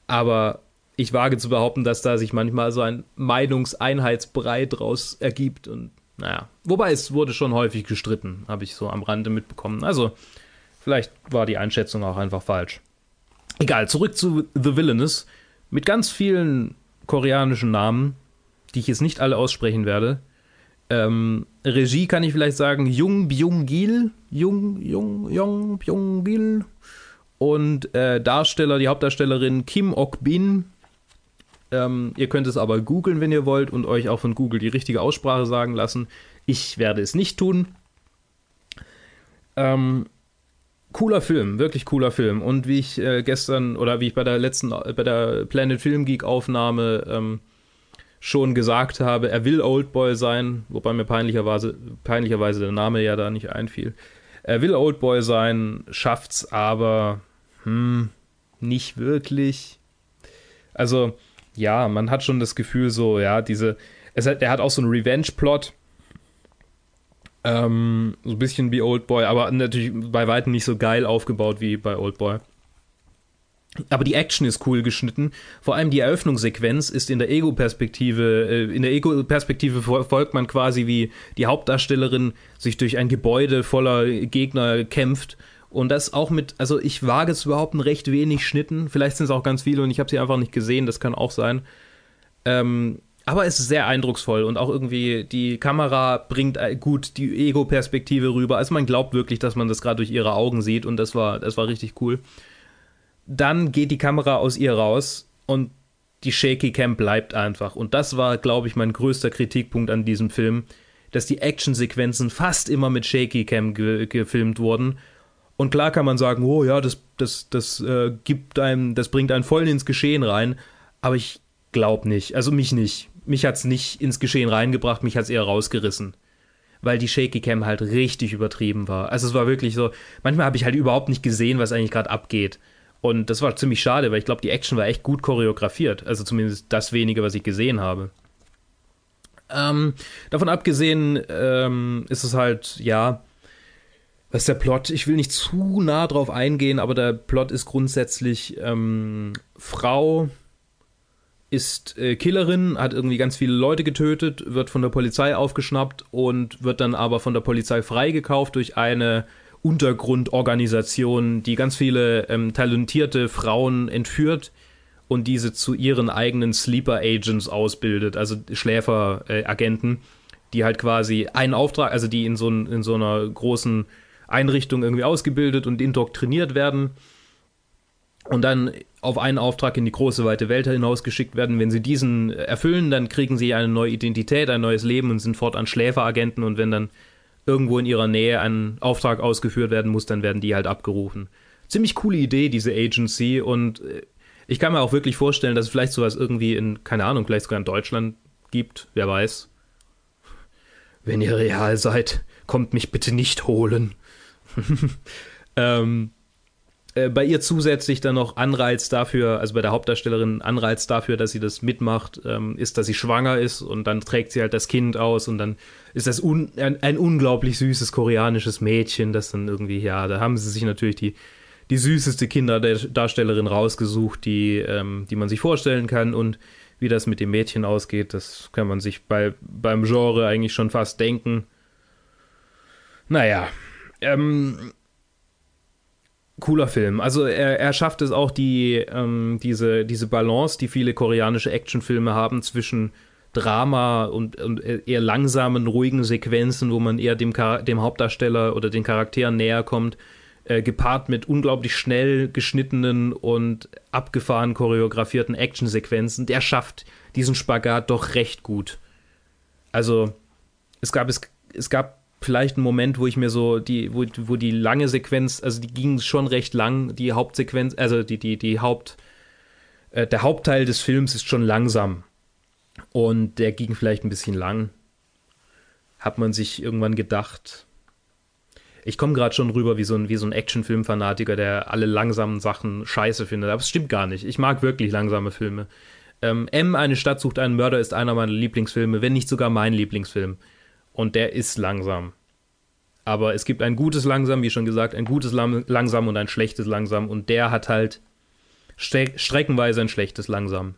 aber ich wage zu behaupten, dass da sich manchmal so ein Meinungseinheitsbrei draus ergibt und naja. Wobei es wurde schon häufig gestritten, habe ich so am Rande mitbekommen. Also, vielleicht war die Einschätzung auch einfach falsch. Egal, zurück zu The Villainous. Mit ganz vielen koreanischen Namen, die ich jetzt nicht alle aussprechen werde. Ähm, Regie kann ich vielleicht sagen Jung Byung-gil. Jung, Jung, Jung Byung-gil. Und äh, Darsteller, die Hauptdarstellerin Kim Ok-bin. Ähm, ihr könnt es aber googeln, wenn ihr wollt, und euch auch von Google die richtige Aussprache sagen lassen. Ich werde es nicht tun. Ähm, cooler Film, wirklich cooler Film. Und wie ich äh, gestern oder wie ich bei der letzten, bei der Planet Film Geek Aufnahme ähm, schon gesagt habe, er will Oldboy sein, wobei mir peinlicherweise, peinlicherweise der Name ja da nicht einfiel. Er will Oldboy sein, schafft's aber hm, nicht wirklich. Also, ja, man hat schon das Gefühl, so, ja, diese. Es hat, er hat auch so einen Revenge-Plot. Ähm, so ein bisschen wie Oldboy, aber natürlich bei weitem nicht so geil aufgebaut wie bei Oldboy. Aber die Action ist cool geschnitten. Vor allem die Eröffnungssequenz ist in der Ego-Perspektive. Äh, in der Ego-Perspektive folgt man quasi, wie die Hauptdarstellerin sich durch ein Gebäude voller Gegner kämpft und das auch mit, also ich wage es überhaupt ein recht wenig Schnitten. Vielleicht sind es auch ganz viele und ich habe sie einfach nicht gesehen, das kann auch sein. Ähm, aber es ist sehr eindrucksvoll und auch irgendwie die Kamera bringt gut die Ego-Perspektive rüber. Also man glaubt wirklich, dass man das gerade durch ihre Augen sieht und das war, das war richtig cool. Dann geht die Kamera aus ihr raus und die Shaky Cam bleibt einfach. Und das war, glaube ich, mein größter Kritikpunkt an diesem Film, dass die Actionsequenzen fast immer mit Shaky Cam ge gefilmt wurden und klar kann man sagen, oh ja, das, das, das äh, gibt einem, das bringt einen voll ins Geschehen rein. Aber ich glaube nicht. Also mich nicht. Mich hat es nicht ins Geschehen reingebracht, mich hat es eher rausgerissen. Weil die Shaky Cam halt richtig übertrieben war. Also es war wirklich so, manchmal habe ich halt überhaupt nicht gesehen, was eigentlich gerade abgeht. Und das war ziemlich schade, weil ich glaube, die Action war echt gut choreografiert. Also zumindest das wenige, was ich gesehen habe. Ähm, davon abgesehen ähm, ist es halt, ja, was ist der Plot? Ich will nicht zu nah drauf eingehen, aber der Plot ist grundsätzlich ähm, Frau ist äh, Killerin, hat irgendwie ganz viele Leute getötet, wird von der Polizei aufgeschnappt und wird dann aber von der Polizei freigekauft durch eine Untergrundorganisation, die ganz viele ähm, talentierte Frauen entführt und diese zu ihren eigenen Sleeper Agents ausbildet, also Schläferagenten, äh, die halt quasi einen Auftrag, also die in so, in so einer großen Einrichtung irgendwie ausgebildet und indoktriniert werden. Und dann auf einen Auftrag in die große weite Welt hinausgeschickt werden. Wenn sie diesen erfüllen, dann kriegen sie eine neue Identität, ein neues Leben und sind fortan Schläferagenten und wenn dann irgendwo in ihrer Nähe ein Auftrag ausgeführt werden muss, dann werden die halt abgerufen. Ziemlich coole Idee, diese Agency und äh, ich kann mir auch wirklich vorstellen, dass es vielleicht sowas irgendwie in, keine Ahnung, vielleicht sogar in Deutschland gibt, wer weiß. Wenn ihr real seid, kommt mich bitte nicht holen. (laughs) ähm, äh, bei ihr zusätzlich dann noch Anreiz dafür, also bei der Hauptdarstellerin Anreiz dafür, dass sie das mitmacht, ähm, ist, dass sie schwanger ist und dann trägt sie halt das Kind aus und dann ist das un ein, ein, unglaublich süßes koreanisches Mädchen, das dann irgendwie, ja, da haben sie sich natürlich die, die süßeste Kinderdarstellerin rausgesucht, die, ähm, die man sich vorstellen kann und wie das mit dem Mädchen ausgeht, das kann man sich bei, beim Genre eigentlich schon fast denken. Naja, ähm, cooler Film. Also er, er schafft es auch, die, ähm, diese, diese Balance, die viele koreanische Actionfilme haben, zwischen Drama und, und eher langsamen, ruhigen Sequenzen, wo man eher dem, dem Hauptdarsteller oder den Charakteren näher kommt, äh, gepaart mit unglaublich schnell geschnittenen und abgefahren choreografierten Actionsequenzen. Der schafft diesen Spagat doch recht gut. Also es gab es, es gab vielleicht ein Moment, wo ich mir so die, wo, wo die lange Sequenz, also die ging schon recht lang, die Hauptsequenz, also die, die, die Haupt, äh, der Hauptteil des Films ist schon langsam. Und der ging vielleicht ein bisschen lang. Hat man sich irgendwann gedacht. Ich komme gerade schon rüber wie so ein, so ein Actionfilm-Fanatiker, der alle langsamen Sachen scheiße findet. Aber es stimmt gar nicht. Ich mag wirklich langsame Filme. Ähm, M, eine Stadt sucht einen Mörder, ist einer meiner Lieblingsfilme, wenn nicht sogar mein Lieblingsfilm und der ist langsam. Aber es gibt ein gutes Langsam, wie schon gesagt, ein gutes Langsam und ein schlechtes Langsam und der hat halt streckenweise ein schlechtes Langsam.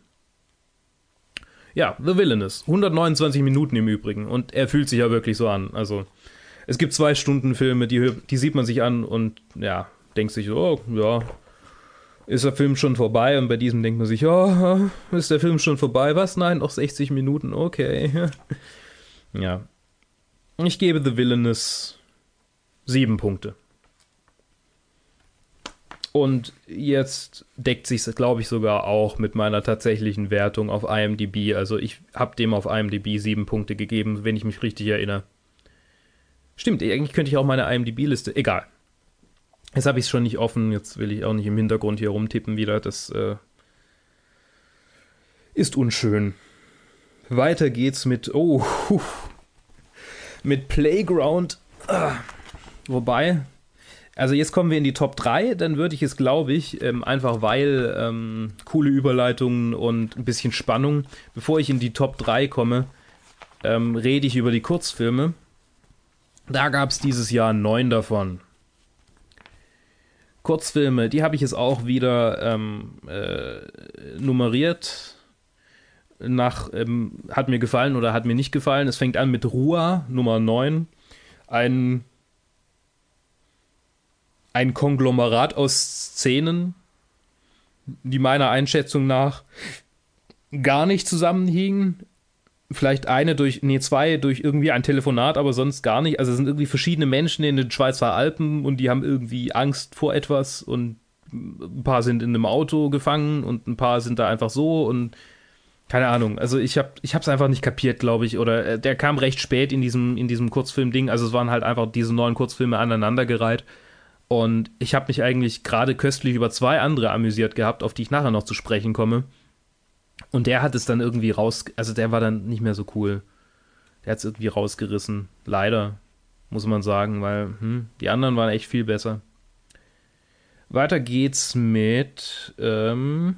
Ja, The Villainous. 129 Minuten im Übrigen und er fühlt sich ja wirklich so an. Also, es gibt zwei Stunden Filme, die, die sieht man sich an und ja, denkt sich oh, ja, ist der Film schon vorbei und bei diesem denkt man sich, oh, ist der Film schon vorbei? Was? Nein, noch 60 Minuten, okay. (laughs) ja, ich gebe The Villainous sieben Punkte. Und jetzt deckt sich es, glaube ich, sogar auch mit meiner tatsächlichen Wertung auf IMDb. Also ich habe dem auf IMDb sieben Punkte gegeben, wenn ich mich richtig erinnere. Stimmt, eigentlich könnte ich auch meine IMDb-Liste. Egal. Jetzt habe ich es schon nicht offen. Jetzt will ich auch nicht im Hintergrund hier rumtippen wieder. Das äh, ist unschön. Weiter geht's mit. Oh, puh, mit Playground. Ah, wobei, also jetzt kommen wir in die Top 3, dann würde ich es, glaube ich, ähm, einfach weil ähm, coole Überleitungen und ein bisschen Spannung. Bevor ich in die Top 3 komme, ähm, rede ich über die Kurzfilme. Da gab es dieses Jahr neun davon. Kurzfilme, die habe ich jetzt auch wieder ähm, äh, nummeriert nach, ähm, hat mir gefallen oder hat mir nicht gefallen. Es fängt an mit Rua, Nummer 9. Ein, ein Konglomerat aus Szenen, die meiner Einschätzung nach gar nicht zusammenhingen. Vielleicht eine durch, nee, zwei durch irgendwie ein Telefonat, aber sonst gar nicht. Also es sind irgendwie verschiedene Menschen in den Schweizer Alpen und die haben irgendwie Angst vor etwas und ein paar sind in einem Auto gefangen und ein paar sind da einfach so und keine Ahnung. Also ich habe ich einfach nicht kapiert, glaube ich. Oder äh, der kam recht spät in diesem, in diesem Kurzfilm-Ding. Also es waren halt einfach diese neuen Kurzfilme aneinandergereiht. Und ich habe mich eigentlich gerade köstlich über zwei andere amüsiert gehabt, auf die ich nachher noch zu sprechen komme. Und der hat es dann irgendwie raus, also der war dann nicht mehr so cool. Der hat es irgendwie rausgerissen. Leider, muss man sagen, weil hm, die anderen waren echt viel besser. Weiter geht's mit ähm,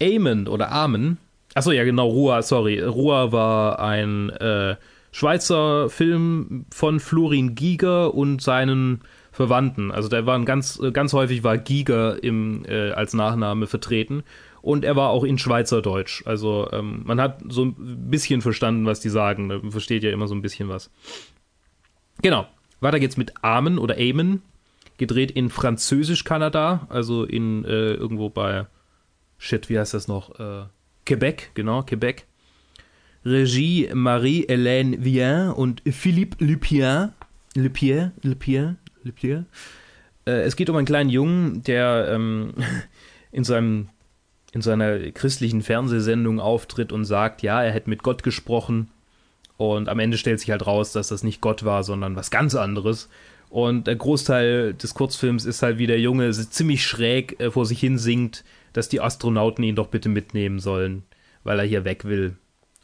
Amen oder Amen Achso, ja, genau, Rua, sorry. Rua war ein äh, Schweizer Film von Florin Giger und seinen Verwandten. Also der war ganz, ganz häufig war Giger im, äh, als Nachname vertreten. Und er war auch in Schweizerdeutsch. Also ähm, man hat so ein bisschen verstanden, was die sagen. Man versteht ja immer so ein bisschen was. Genau. Weiter geht's mit Amen oder Amen. Gedreht in Französisch-Kanada, also in äh, irgendwo bei Shit, wie heißt das noch? Äh, Quebec, genau, Quebec. Regie Marie-Hélène Vien und Philippe Lupien. Lupien, Lupien, Le Pierre. Äh, es geht um einen kleinen Jungen, der ähm, (laughs) in seinem in seiner christlichen Fernsehsendung auftritt und sagt, ja, er hätte mit Gott gesprochen. Und am Ende stellt sich halt raus, dass das nicht Gott war, sondern was ganz anderes. Und der Großteil des Kurzfilms ist halt, wie der Junge ziemlich schräg äh, vor sich hin singt, dass die Astronauten ihn doch bitte mitnehmen sollen, weil er hier weg will.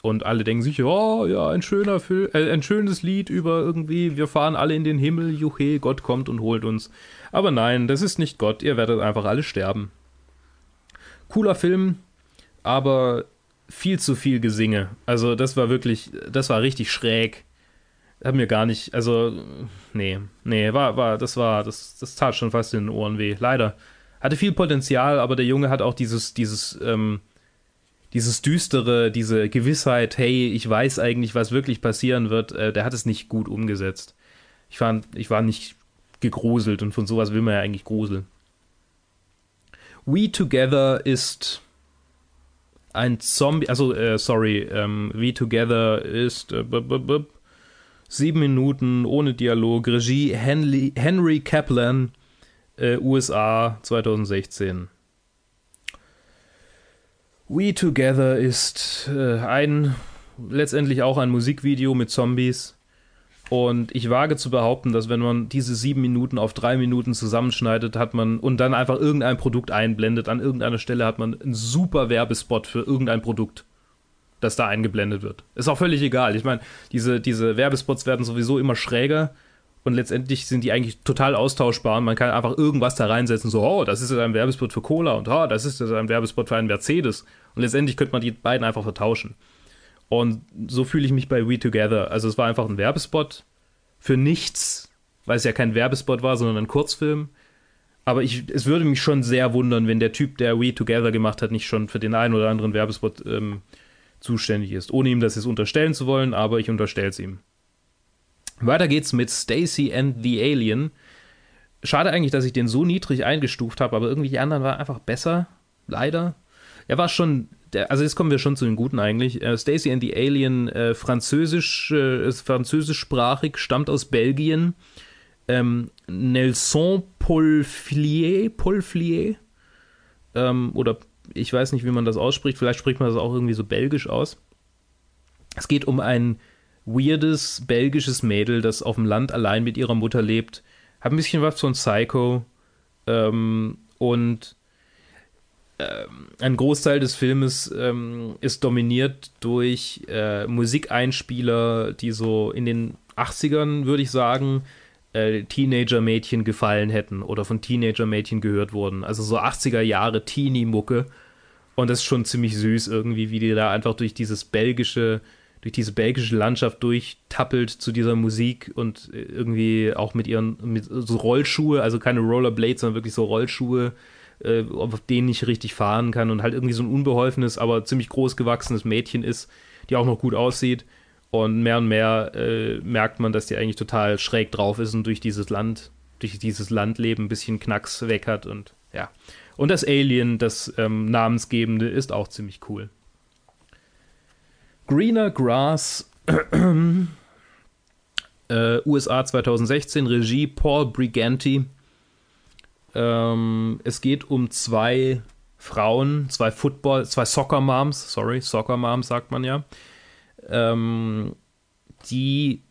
Und alle denken sich, oh ja, ein schöner Film, äh, ein schönes Lied über irgendwie, wir fahren alle in den Himmel, juche, Gott kommt und holt uns. Aber nein, das ist nicht Gott, ihr werdet einfach alle sterben. Cooler Film, aber viel zu viel Gesinge. Also das war wirklich, das war richtig schräg. Hat mir gar nicht, also nee, nee, war, war, das war, das, das tat schon fast in den Ohren weh. Leider. Hatte viel Potenzial, aber der Junge hat auch dieses, dieses, ähm, dieses düstere, diese Gewissheit, hey, ich weiß eigentlich, was wirklich passieren wird, äh, der hat es nicht gut umgesetzt. Ich fand, ich war nicht gegruselt und von sowas will man ja eigentlich gruseln. We Together ist ein Zombie, also äh, sorry, ähm, We Together ist äh, b -b -b sieben Minuten ohne Dialog, Regie Henry, Henry Kaplan, äh, USA 2016. We Together ist äh, ein letztendlich auch ein Musikvideo mit Zombies. Und ich wage zu behaupten, dass wenn man diese sieben Minuten auf drei Minuten zusammenschneidet, hat man und dann einfach irgendein Produkt einblendet, an irgendeiner Stelle hat man einen super Werbespot für irgendein Produkt, das da eingeblendet wird. Ist auch völlig egal. Ich meine, diese, diese Werbespots werden sowieso immer schräger und letztendlich sind die eigentlich total austauschbar. Und man kann einfach irgendwas da reinsetzen, so, oh, das ist jetzt ein Werbespot für Cola und oh, das ist jetzt ein Werbespot für einen Mercedes. Und letztendlich könnte man die beiden einfach vertauschen. Und so fühle ich mich bei We Together. Also es war einfach ein Werbespot für nichts, weil es ja kein Werbespot war, sondern ein Kurzfilm. Aber ich, es würde mich schon sehr wundern, wenn der Typ, der We Together gemacht hat, nicht schon für den einen oder anderen Werbespot ähm, zuständig ist. Ohne ihm das jetzt unterstellen zu wollen, aber ich unterstelle es ihm. Weiter geht's mit Stacy and the Alien. Schade eigentlich, dass ich den so niedrig eingestuft habe, aber irgendwie die anderen waren einfach besser. Leider. Er war schon, also jetzt kommen wir schon zu den Guten eigentlich. Äh, Stacy and the Alien, äh, französisch, äh, französischsprachig, stammt aus Belgien. Ähm, Nelson Polflier, Polflier, ähm, oder ich weiß nicht, wie man das ausspricht, vielleicht spricht man das auch irgendwie so belgisch aus. Es geht um ein weirdes belgisches Mädel, das auf dem Land allein mit ihrer Mutter lebt. Hat ein bisschen was von Psycho. Ähm, und ähm, ein Großteil des Filmes ähm, ist dominiert durch äh, Musikeinspieler, die so in den 80ern, würde ich sagen, äh, Teenager-Mädchen gefallen hätten oder von Teenager-Mädchen gehört wurden. Also so 80er Jahre Teenie-Mucke. Und das ist schon ziemlich süß irgendwie, wie die da einfach durch dieses belgische durch diese belgische Landschaft durchtappelt zu dieser Musik und irgendwie auch mit ihren mit so Rollschuhe, also keine Rollerblades, sondern wirklich so Rollschuhe, äh, auf denen ich richtig fahren kann und halt irgendwie so ein unbeholfenes, aber ziemlich groß gewachsenes Mädchen ist, die auch noch gut aussieht. Und mehr und mehr äh, merkt man, dass die eigentlich total schräg drauf ist und durch dieses Land, durch dieses Landleben ein bisschen Knacks weg hat und ja. Und das Alien, das ähm, namensgebende, ist auch ziemlich cool. Greener Grass, (clears throat) äh, USA 2016, Regie Paul Briganti. Ähm, es geht um zwei Frauen, zwei Football, zwei Soccer Moms, sorry, Soccer Moms sagt man ja, ähm, die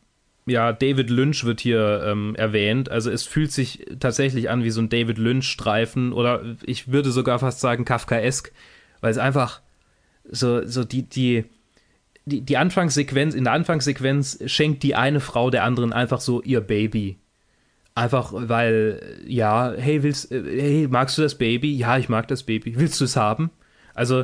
ja, David Lynch wird hier ähm, erwähnt. Also es fühlt sich tatsächlich an wie so ein David Lynch-Streifen oder ich würde sogar fast sagen Kafkaesk, weil es einfach so, so die, die, die, die Anfangssequenz, in der Anfangssequenz schenkt die eine Frau der anderen einfach so ihr Baby. Einfach weil, ja, hey, willst, äh, hey, magst du das Baby? Ja, ich mag das Baby. Willst du es haben? Also,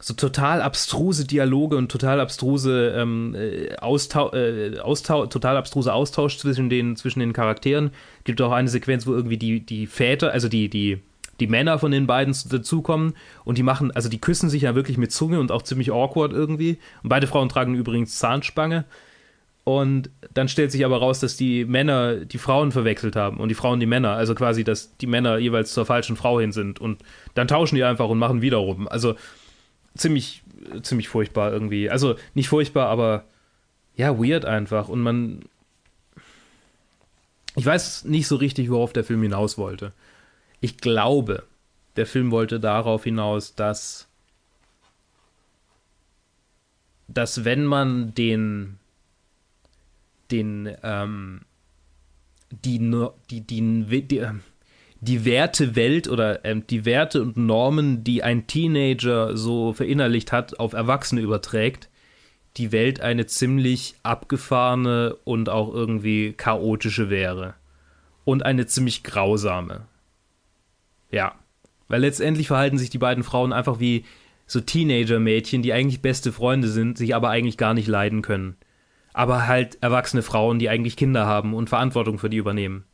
so total abstruse Dialoge und total abstruse ähm, äh, Austau äh, Austau total abstruse Austausch zwischen den, zwischen den Charakteren. Gibt auch eine Sequenz, wo irgendwie die, die Väter, also die, die, die Männer von den beiden dazukommen und die machen, also die küssen sich ja wirklich mit Zunge und auch ziemlich awkward irgendwie. Und beide Frauen tragen übrigens Zahnspange. Und dann stellt sich aber raus, dass die Männer die Frauen verwechselt haben und die Frauen die Männer. Also quasi, dass die Männer jeweils zur falschen Frau hin sind. Und dann tauschen die einfach und machen wiederum. Also ziemlich, ziemlich furchtbar irgendwie. Also nicht furchtbar, aber ja, weird einfach. Und man. Ich weiß nicht so richtig, worauf der Film hinaus wollte. Ich glaube, der Film wollte darauf hinaus, dass, dass wenn man den, den, ähm, die, die, die, die, ähm, die Werte Welt oder ähm, die Werte und Normen, die ein Teenager so verinnerlicht hat, auf Erwachsene überträgt, die Welt eine ziemlich abgefahrene und auch irgendwie chaotische wäre. Und eine ziemlich grausame. Ja. Weil letztendlich verhalten sich die beiden Frauen einfach wie so Teenager-Mädchen, die eigentlich beste Freunde sind, sich aber eigentlich gar nicht leiden können. Aber halt erwachsene Frauen, die eigentlich Kinder haben und Verantwortung für die übernehmen.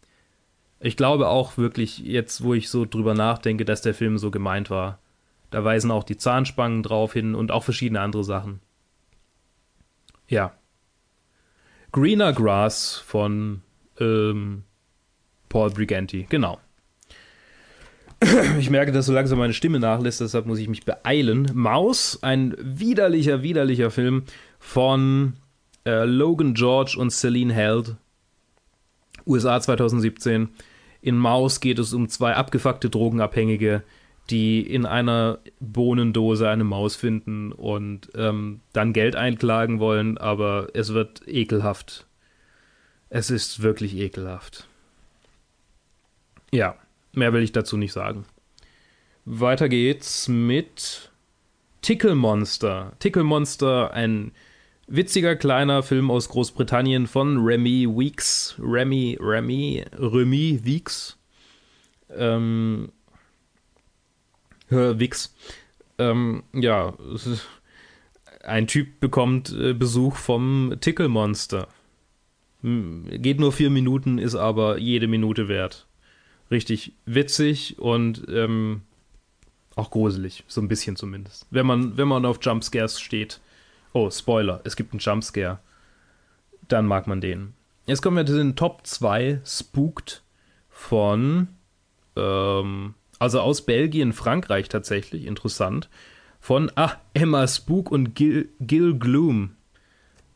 Ich glaube auch wirklich, jetzt wo ich so drüber nachdenke, dass der Film so gemeint war. Da weisen auch die Zahnspangen drauf hin und auch verschiedene andere Sachen. Ja. Greener Grass von ähm, Paul Briganti, genau. (clears throat) Ich merke, dass so langsam meine Stimme nachlässt, deshalb muss ich mich beeilen. Maus, ein widerlicher, widerlicher Film von äh, Logan George und Celine Held. USA 2017. In Maus geht es um zwei abgefuckte Drogenabhängige, die in einer Bohnendose eine Maus finden und ähm, dann Geld einklagen wollen, aber es wird ekelhaft. Es ist wirklich ekelhaft. Ja, mehr will ich dazu nicht sagen. Weiter geht's mit Tickle Monster. Tickle Monster, ein witziger kleiner Film aus Großbritannien von Remy Weeks. Remy, Remy, Remy Weeks. Ähm, Wix. Ähm, ja, ein Typ bekommt äh, Besuch vom Tickle Monster. Geht nur vier Minuten, ist aber jede Minute wert. Richtig witzig und ähm, auch gruselig, so ein bisschen zumindest. Wenn man, wenn man auf Jumpscares steht. Oh, Spoiler, es gibt einen Jumpscare. Dann mag man den. Jetzt kommen wir zu den Top 2 Spooked von ähm, also aus Belgien, Frankreich tatsächlich, interessant. Von, ah, Emma Spook und Gil, Gil Gloom.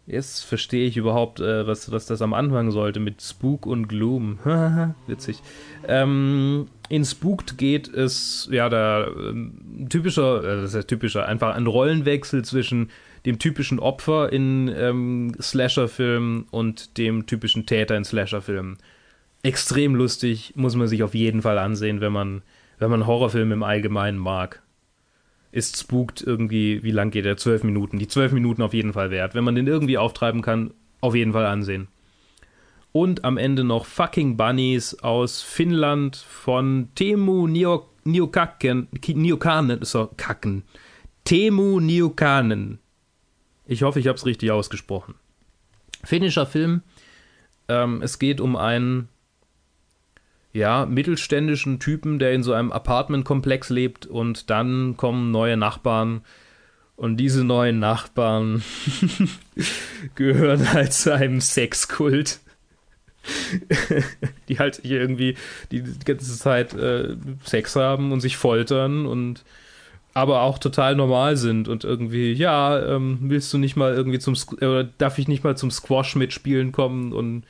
Jetzt verstehe ich überhaupt, äh, was, was das am Anfang sollte mit Spook und Gloom. (laughs) Witzig. Ähm, in Spooked geht es, ja, da ähm, typischer, äh, das heißt typischer, einfach ein Rollenwechsel zwischen dem typischen Opfer in ähm, Slasher-Filmen und dem typischen Täter in Slasher-Filmen. Extrem lustig, muss man sich auf jeden Fall ansehen, wenn man wenn man Horrorfilme im Allgemeinen mag, ist Spooked irgendwie, wie lang geht der? Zwölf Minuten. Die zwölf Minuten auf jeden Fall wert. Wenn man den irgendwie auftreiben kann, auf jeden Fall ansehen. Und am Ende noch Fucking Bunnies aus Finnland von Temu Niokaken, Niokanen, so, Kacken. Temu Niokanen. Ich hoffe, ich habe es richtig ausgesprochen. Finnischer Film. Ähm, es geht um einen ja, mittelständischen Typen, der in so einem Apartmentkomplex lebt und dann kommen neue Nachbarn und diese neuen Nachbarn (laughs) gehören halt zu einem Sexkult. (laughs) die halt hier irgendwie die ganze Zeit äh, Sex haben und sich foltern und aber auch total normal sind und irgendwie, ja, ähm, willst du nicht mal irgendwie zum, oder darf ich nicht mal zum Squash mitspielen kommen und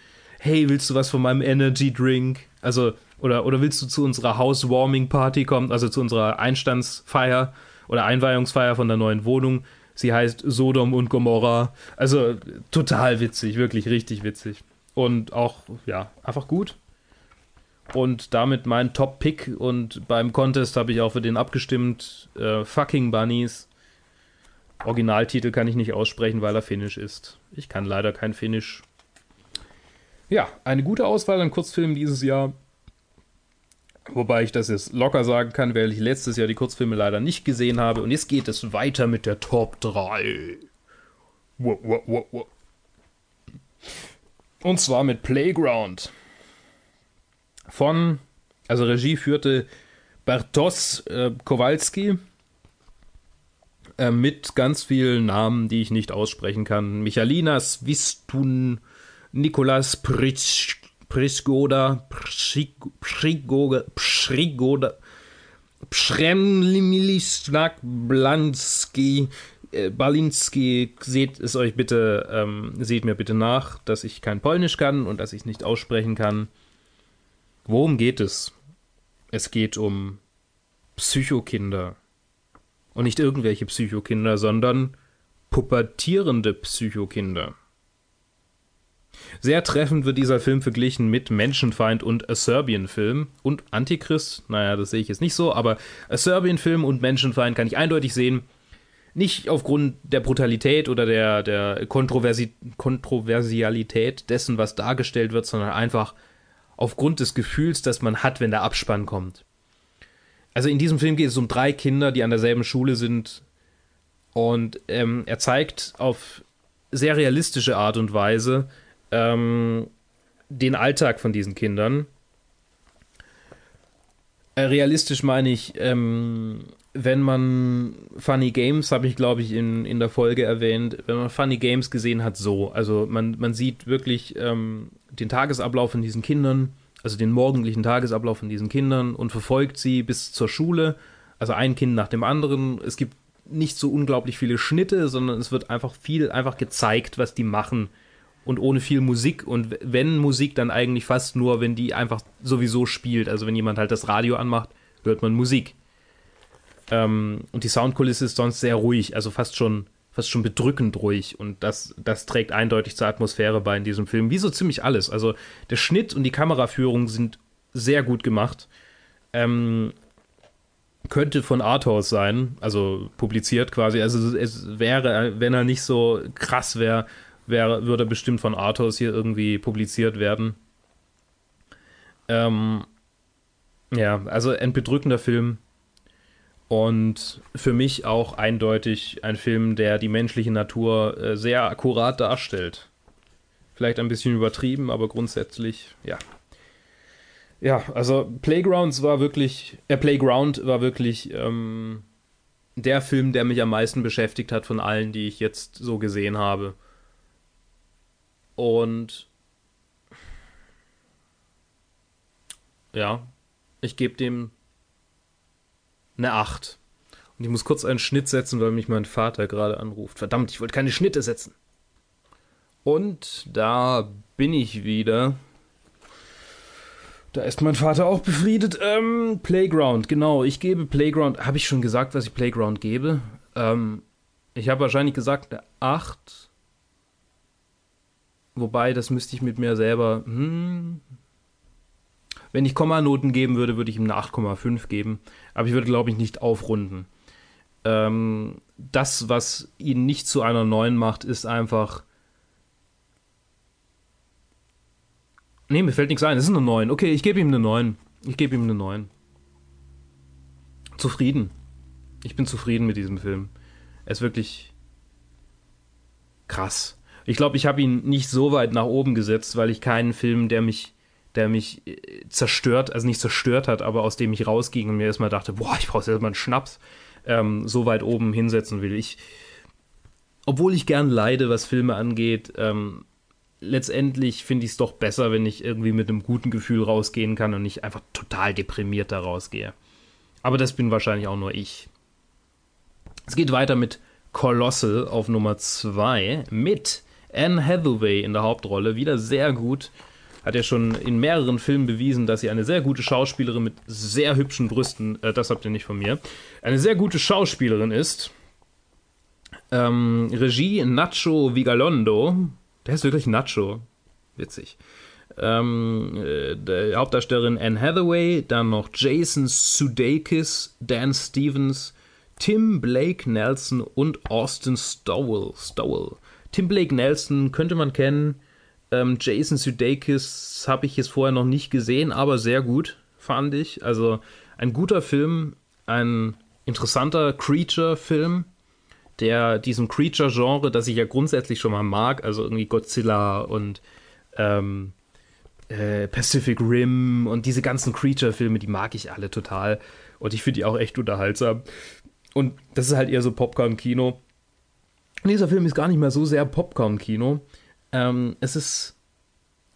hey, willst du was von meinem Energy Drink? Also, oder, oder willst du zu unserer Housewarming-Party kommen, also zu unserer Einstandsfeier oder Einweihungsfeier von der neuen Wohnung? Sie heißt Sodom und Gomorra. Also total witzig, wirklich richtig witzig. Und auch, ja, einfach gut. Und damit mein Top-Pick. Und beim Contest habe ich auch für den abgestimmt. Äh, Fucking Bunnies. Originaltitel kann ich nicht aussprechen, weil er Finnisch ist. Ich kann leider kein Finnisch. Ja, eine gute Auswahl an Kurzfilmen dieses Jahr. Wobei ich das jetzt locker sagen kann, weil ich letztes Jahr die Kurzfilme leider nicht gesehen habe. Und jetzt geht es weiter mit der Top 3. Und zwar mit Playground. Von, also Regie führte Bartosz äh, Kowalski. Äh, mit ganz vielen Namen, die ich nicht aussprechen kann. Michalina Svistun, Nikolas Prigoda, Prigoda, Przemlisnak, Blanski, äh, Balinski, seht es euch bitte, ähm, seht mir bitte nach, dass ich kein Polnisch kann und dass ich nicht aussprechen kann. Worum geht es? Es geht um Psychokinder. Und nicht irgendwelche Psychokinder, sondern pubertierende Psychokinder. Sehr treffend wird dieser Film verglichen mit Menschenfeind und A Serbian Film und Antichrist. Naja, das sehe ich jetzt nicht so, aber A Serbian Film und Menschenfeind kann ich eindeutig sehen. Nicht aufgrund der Brutalität oder der, der Kontroversi Kontroversialität dessen, was dargestellt wird, sondern einfach aufgrund des Gefühls, das man hat, wenn der Abspann kommt. Also in diesem Film geht es um drei Kinder, die an derselben Schule sind. Und ähm, er zeigt auf sehr realistische Art und Weise, ähm, den Alltag von diesen Kindern. Äh, realistisch meine ich, ähm, wenn man Funny Games, habe ich glaube ich in, in der Folge erwähnt, wenn man Funny Games gesehen hat, so. Also man, man sieht wirklich ähm, den Tagesablauf von diesen Kindern, also den morgendlichen Tagesablauf von diesen Kindern und verfolgt sie bis zur Schule. Also ein Kind nach dem anderen. Es gibt nicht so unglaublich viele Schnitte, sondern es wird einfach viel einfach gezeigt, was die machen und ohne viel Musik. Und wenn Musik, dann eigentlich fast nur, wenn die einfach sowieso spielt. Also wenn jemand halt das Radio anmacht, hört man Musik. Ähm, und die Soundkulisse ist sonst sehr ruhig, also fast schon, fast schon bedrückend ruhig. Und das, das trägt eindeutig zur Atmosphäre bei in diesem Film. Wie so ziemlich alles. Also der Schnitt und die Kameraführung sind sehr gut gemacht. Ähm, könnte von Arthouse sein, also publiziert quasi. Also es wäre, wenn er nicht so krass wäre, wäre, würde bestimmt von Arthos hier irgendwie publiziert werden. Ähm, ja, also ein bedrückender Film. Und für mich auch eindeutig ein Film, der die menschliche Natur äh, sehr akkurat darstellt. Vielleicht ein bisschen übertrieben, aber grundsätzlich, ja. Ja, also Playgrounds war wirklich, äh, Playground war wirklich ähm, der Film, der mich am meisten beschäftigt hat von allen, die ich jetzt so gesehen habe. Und ja, ich gebe dem eine 8. Und ich muss kurz einen Schnitt setzen, weil mich mein Vater gerade anruft. Verdammt, ich wollte keine Schnitte setzen. Und da bin ich wieder. Da ist mein Vater auch befriedet. Ähm, Playground, genau. Ich gebe Playground. Habe ich schon gesagt, was ich Playground gebe? Ähm, ich habe wahrscheinlich gesagt eine 8. Wobei, das müsste ich mit mir selber. Hm, wenn ich Kommanoten geben würde, würde ich ihm eine 8,5 geben. Aber ich würde, glaube ich, nicht aufrunden. Ähm, das, was ihn nicht zu einer 9 macht, ist einfach. Nee, mir fällt nichts ein. Es ist eine 9. Okay, ich gebe ihm eine 9. Ich gebe ihm eine 9. Zufrieden. Ich bin zufrieden mit diesem Film. Er ist wirklich krass. Ich glaube, ich habe ihn nicht so weit nach oben gesetzt, weil ich keinen Film, der mich, der mich äh, zerstört, also nicht zerstört hat, aber aus dem ich rausging und mir erstmal dachte, boah, ich brauche erstmal einen Schnaps, ähm, so weit oben hinsetzen will. Ich, obwohl ich gern leide, was Filme angeht, ähm, letztendlich finde ich es doch besser, wenn ich irgendwie mit einem guten Gefühl rausgehen kann und nicht einfach total deprimiert da rausgehe. Aber das bin wahrscheinlich auch nur ich. Es geht weiter mit Colossal auf Nummer 2 mit Anne Hathaway in der Hauptrolle, wieder sehr gut. Hat ja schon in mehreren Filmen bewiesen, dass sie eine sehr gute Schauspielerin mit sehr hübschen Brüsten, äh, das habt ihr nicht von mir, eine sehr gute Schauspielerin ist. Ähm, Regie Nacho Vigalondo. Der ist wirklich Nacho. Witzig. Ähm, äh, Hauptdarstellerin Anne Hathaway, dann noch Jason Sudeikis, Dan Stevens, Tim Blake Nelson und Austin Stowell. Stowell. Tim Blake Nelson könnte man kennen. Ähm, Jason Sudeikis habe ich jetzt vorher noch nicht gesehen, aber sehr gut, fand ich. Also ein guter Film, ein interessanter Creature-Film, der diesem Creature-Genre, das ich ja grundsätzlich schon mal mag, also irgendwie Godzilla und ähm, äh, Pacific Rim und diese ganzen Creature-Filme, die mag ich alle total. Und ich finde die auch echt unterhaltsam. Und das ist halt eher so Popcorn-Kino. Dieser Film ist gar nicht mehr so sehr Popcorn-Kino. Ähm, es ist.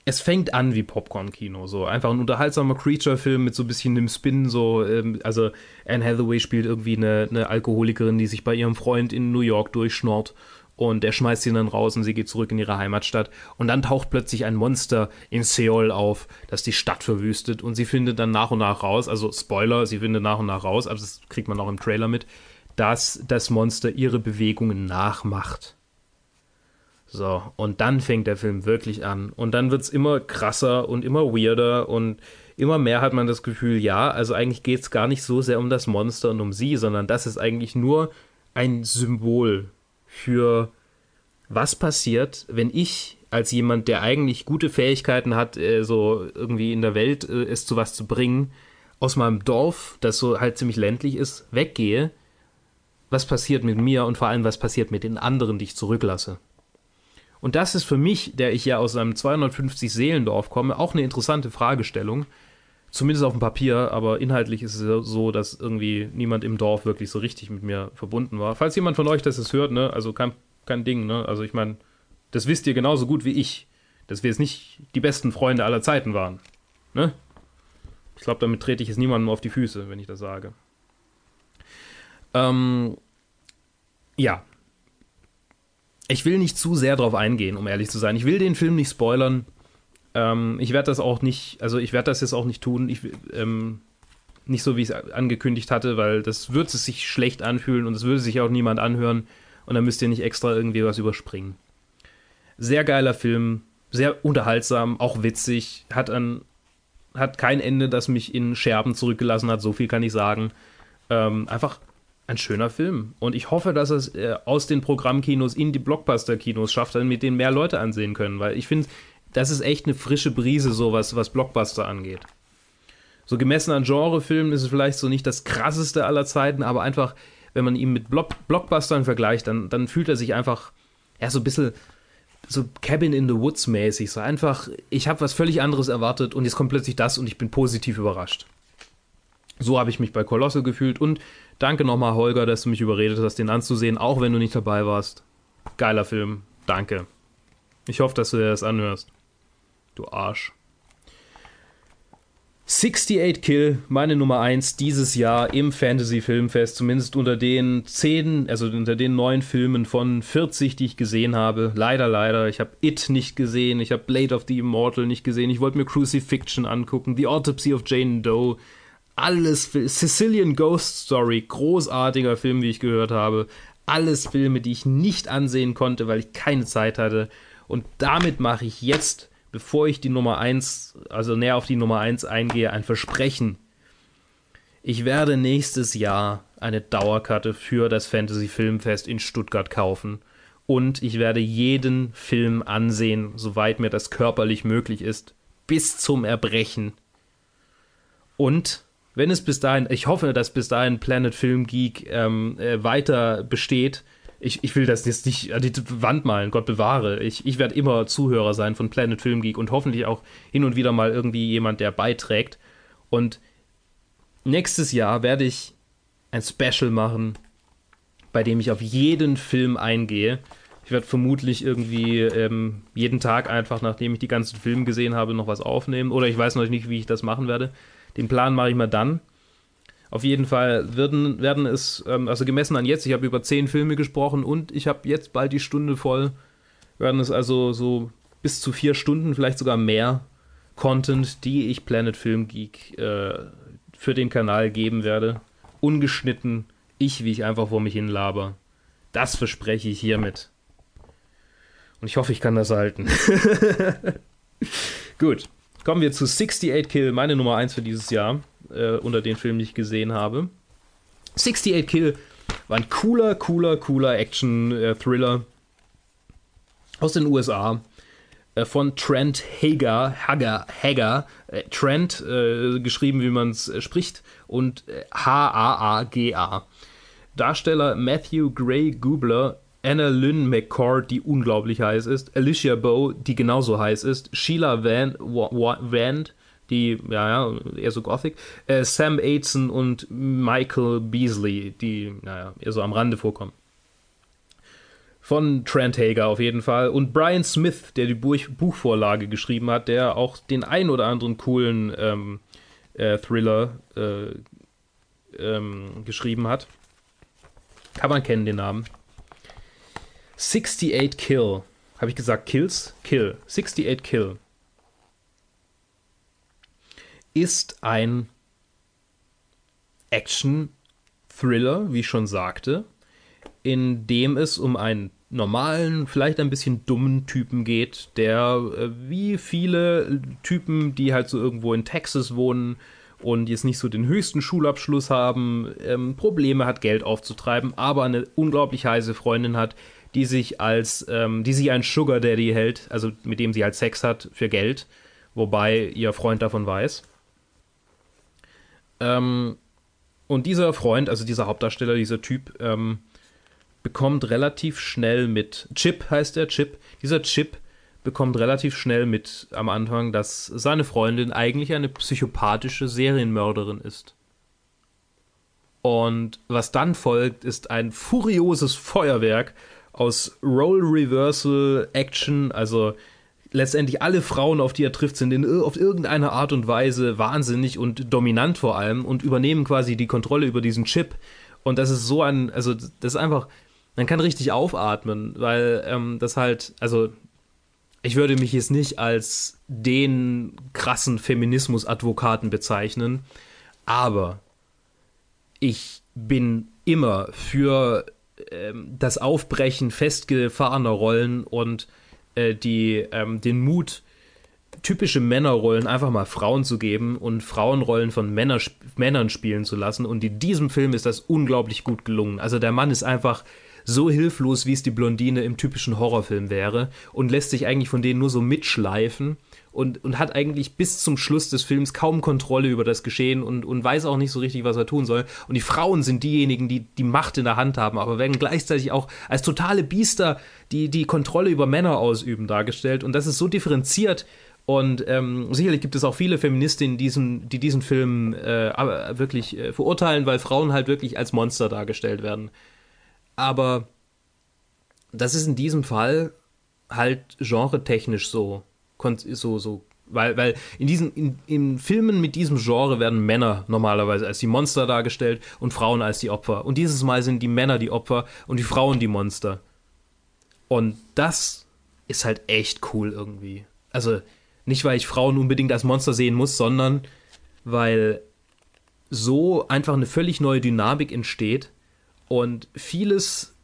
Es fängt an wie Popcorn-Kino, so einfach ein unterhaltsamer Creature-Film mit so ein bisschen dem Spin, so, ähm, also Anne Hathaway spielt irgendwie eine, eine, Alkoholikerin, die sich bei ihrem Freund in New York durchschnort und der schmeißt sie dann raus und sie geht zurück in ihre Heimatstadt. Und dann taucht plötzlich ein Monster in Seoul auf, das die Stadt verwüstet und sie findet dann nach und nach raus, also Spoiler, sie findet nach und nach raus, also das kriegt man auch im Trailer mit, dass das Monster ihre Bewegungen nachmacht. So, und dann fängt der Film wirklich an. Und dann wird es immer krasser und immer weirder und immer mehr hat man das Gefühl, ja, also eigentlich geht es gar nicht so sehr um das Monster und um sie, sondern das ist eigentlich nur ein Symbol für was passiert, wenn ich als jemand, der eigentlich gute Fähigkeiten hat, äh, so irgendwie in der Welt äh, es zu was zu bringen, aus meinem Dorf, das so halt ziemlich ländlich ist, weggehe, was passiert mit mir und vor allem, was passiert mit den anderen, die ich zurücklasse. Und das ist für mich, der ich ja aus einem 250 Seelendorf komme, auch eine interessante Fragestellung. Zumindest auf dem Papier, aber inhaltlich ist es so, dass irgendwie niemand im Dorf wirklich so richtig mit mir verbunden war. Falls jemand von euch das jetzt hört, ne, also kein, kein Ding, ne, also ich meine, das wisst ihr genauso gut wie ich, dass wir jetzt nicht die besten Freunde aller Zeiten waren, ne? Ich glaube, damit trete ich jetzt niemandem auf die Füße, wenn ich das sage. Ähm, ja. Ich will nicht zu sehr drauf eingehen, um ehrlich zu sein. Ich will den Film nicht spoilern. Ähm, ich werde das auch nicht, also ich werde das jetzt auch nicht tun. Ich, ähm, nicht so, wie ich es angekündigt hatte, weil das würde sich schlecht anfühlen und es würde sich auch niemand anhören und dann müsst ihr nicht extra irgendwie was überspringen. Sehr geiler Film, sehr unterhaltsam, auch witzig, hat ein hat kein Ende, das mich in Scherben zurückgelassen hat, so viel kann ich sagen. Ähm, einfach ein schöner Film. Und ich hoffe, dass es äh, aus den Programmkinos in die Blockbuster-Kinos schafft, damit den mehr Leute ansehen können. Weil ich finde, das ist echt eine frische Brise, so was, was Blockbuster angeht. So gemessen an Genrefilmen ist es vielleicht so nicht das krasseste aller Zeiten, aber einfach, wenn man ihn mit Block Blockbustern vergleicht, dann, dann fühlt er sich einfach, ja, so ein bisschen so Cabin in the Woods mäßig. So einfach, ich habe was völlig anderes erwartet und jetzt kommt plötzlich das und ich bin positiv überrascht. So habe ich mich bei Kolosse gefühlt und danke nochmal, Holger, dass du mich überredet hast, den anzusehen, auch wenn du nicht dabei warst. Geiler Film. Danke. Ich hoffe, dass du dir das anhörst. Du Arsch. 68 Kill, meine Nummer 1 dieses Jahr im Fantasy Filmfest, zumindest unter den 10, also unter den neun Filmen von 40, die ich gesehen habe. Leider, leider. Ich habe It nicht gesehen, ich habe Blade of the Immortal nicht gesehen, ich wollte mir Crucifixion angucken, The Autopsy of Jane Doe, alles, Sicilian Ghost Story, großartiger Film, wie ich gehört habe. Alles Filme, die ich nicht ansehen konnte, weil ich keine Zeit hatte. Und damit mache ich jetzt bevor ich die Nummer 1, also näher auf die Nummer 1 eingehe, ein Versprechen. Ich werde nächstes Jahr eine Dauerkarte für das Fantasy Filmfest in Stuttgart kaufen und ich werde jeden Film ansehen, soweit mir das körperlich möglich ist, bis zum Erbrechen. Und wenn es bis dahin, ich hoffe, dass bis dahin Planet Film Geek ähm, äh, weiter besteht, ich, ich will das jetzt nicht an die Wand malen, Gott bewahre. Ich, ich werde immer Zuhörer sein von Planet Film Geek und hoffentlich auch hin und wieder mal irgendwie jemand, der beiträgt. Und nächstes Jahr werde ich ein Special machen, bei dem ich auf jeden Film eingehe. Ich werde vermutlich irgendwie ähm, jeden Tag einfach, nachdem ich die ganzen Filme gesehen habe, noch was aufnehmen. Oder ich weiß noch nicht, wie ich das machen werde. Den Plan mache ich mal dann. Auf jeden Fall werden, werden es, ähm, also gemessen an jetzt, ich habe über zehn Filme gesprochen und ich habe jetzt bald die Stunde voll, werden es also so bis zu vier Stunden, vielleicht sogar mehr Content, die ich Planet Film Geek äh, für den Kanal geben werde. Ungeschnitten, ich, wie ich einfach vor mich hin laber. Das verspreche ich hiermit. Und ich hoffe, ich kann das halten. (laughs) Gut, kommen wir zu 68 Kill, meine Nummer 1 für dieses Jahr äh, unter den Filmen, die ich gesehen habe. 68 Kill war ein cooler, cooler, cooler Action-Thriller aus den USA äh, von Trent Hager, Hager, Hager, äh, Trent, äh, geschrieben wie man es äh, spricht, und H-A-A-G-A. Darsteller Matthew Gray Gubler, Anna Lynn McCord, die unglaublich heiß ist, Alicia Bow, die genauso heiß ist, Sheila Van, Van die, ja, ja, eher so Gothic, äh, Sam Aitzen und Michael Beasley, die, naja, eher so am Rande vorkommen. Von Trent Hager auf jeden Fall. Und Brian Smith, der die Buch Buchvorlage geschrieben hat, der auch den ein oder anderen coolen ähm, äh, Thriller äh, ähm, geschrieben hat. Kann man kennen, den Namen. 68 Kill. Habe ich gesagt Kills? Kill. 68 Kill. Ist ein Action-Thriller, wie ich schon sagte, in dem es um einen normalen, vielleicht ein bisschen dummen Typen geht, der äh, wie viele Typen, die halt so irgendwo in Texas wohnen und jetzt nicht so den höchsten Schulabschluss haben, ähm, Probleme hat, Geld aufzutreiben, aber eine unglaublich heiße Freundin hat, die sich als, ähm, die sich ein Sugar Daddy hält, also mit dem sie halt Sex hat für Geld, wobei ihr Freund davon weiß. Ähm, und dieser Freund, also dieser Hauptdarsteller, dieser Typ, ähm, bekommt relativ schnell mit, Chip heißt der, Chip, dieser Chip bekommt relativ schnell mit am Anfang, dass seine Freundin eigentlich eine psychopathische Serienmörderin ist. Und was dann folgt, ist ein furioses Feuerwerk aus Role Reversal Action, also letztendlich alle Frauen, auf die er trifft, sind in, auf irgendeine Art und Weise wahnsinnig und dominant vor allem und übernehmen quasi die Kontrolle über diesen Chip. Und das ist so ein, also das ist einfach man kann richtig aufatmen, weil ähm, das halt, also ich würde mich jetzt nicht als den krassen Feminismus-Advokaten bezeichnen, aber ich bin immer für ähm, das Aufbrechen festgefahrener Rollen und äh, die, ähm, den Mut, typische Männerrollen einfach mal Frauen zu geben und Frauenrollen von Männer, Männern spielen zu lassen. Und in diesem Film ist das unglaublich gut gelungen. Also der Mann ist einfach so hilflos, wie es die Blondine im typischen Horrorfilm wäre und lässt sich eigentlich von denen nur so mitschleifen und, und hat eigentlich bis zum Schluss des Films kaum Kontrolle über das Geschehen und, und weiß auch nicht so richtig, was er tun soll. Und die Frauen sind diejenigen, die die Macht in der Hand haben, aber werden gleichzeitig auch als totale Biester, die die Kontrolle über Männer ausüben, dargestellt. Und das ist so differenziert. Und ähm, sicherlich gibt es auch viele Feministinnen, diesen, die diesen Film äh, wirklich äh, verurteilen, weil Frauen halt wirklich als Monster dargestellt werden. Aber das ist in diesem Fall halt genretechnisch so, so, so weil, weil in diesen in, in, Filmen mit diesem Genre werden Männer normalerweise als die Monster dargestellt und Frauen als die Opfer. Und dieses Mal sind die Männer die Opfer und die Frauen die Monster. Und das ist halt echt cool irgendwie. Also nicht, weil ich Frauen unbedingt als Monster sehen muss, sondern weil so einfach eine völlig neue Dynamik entsteht, und vieles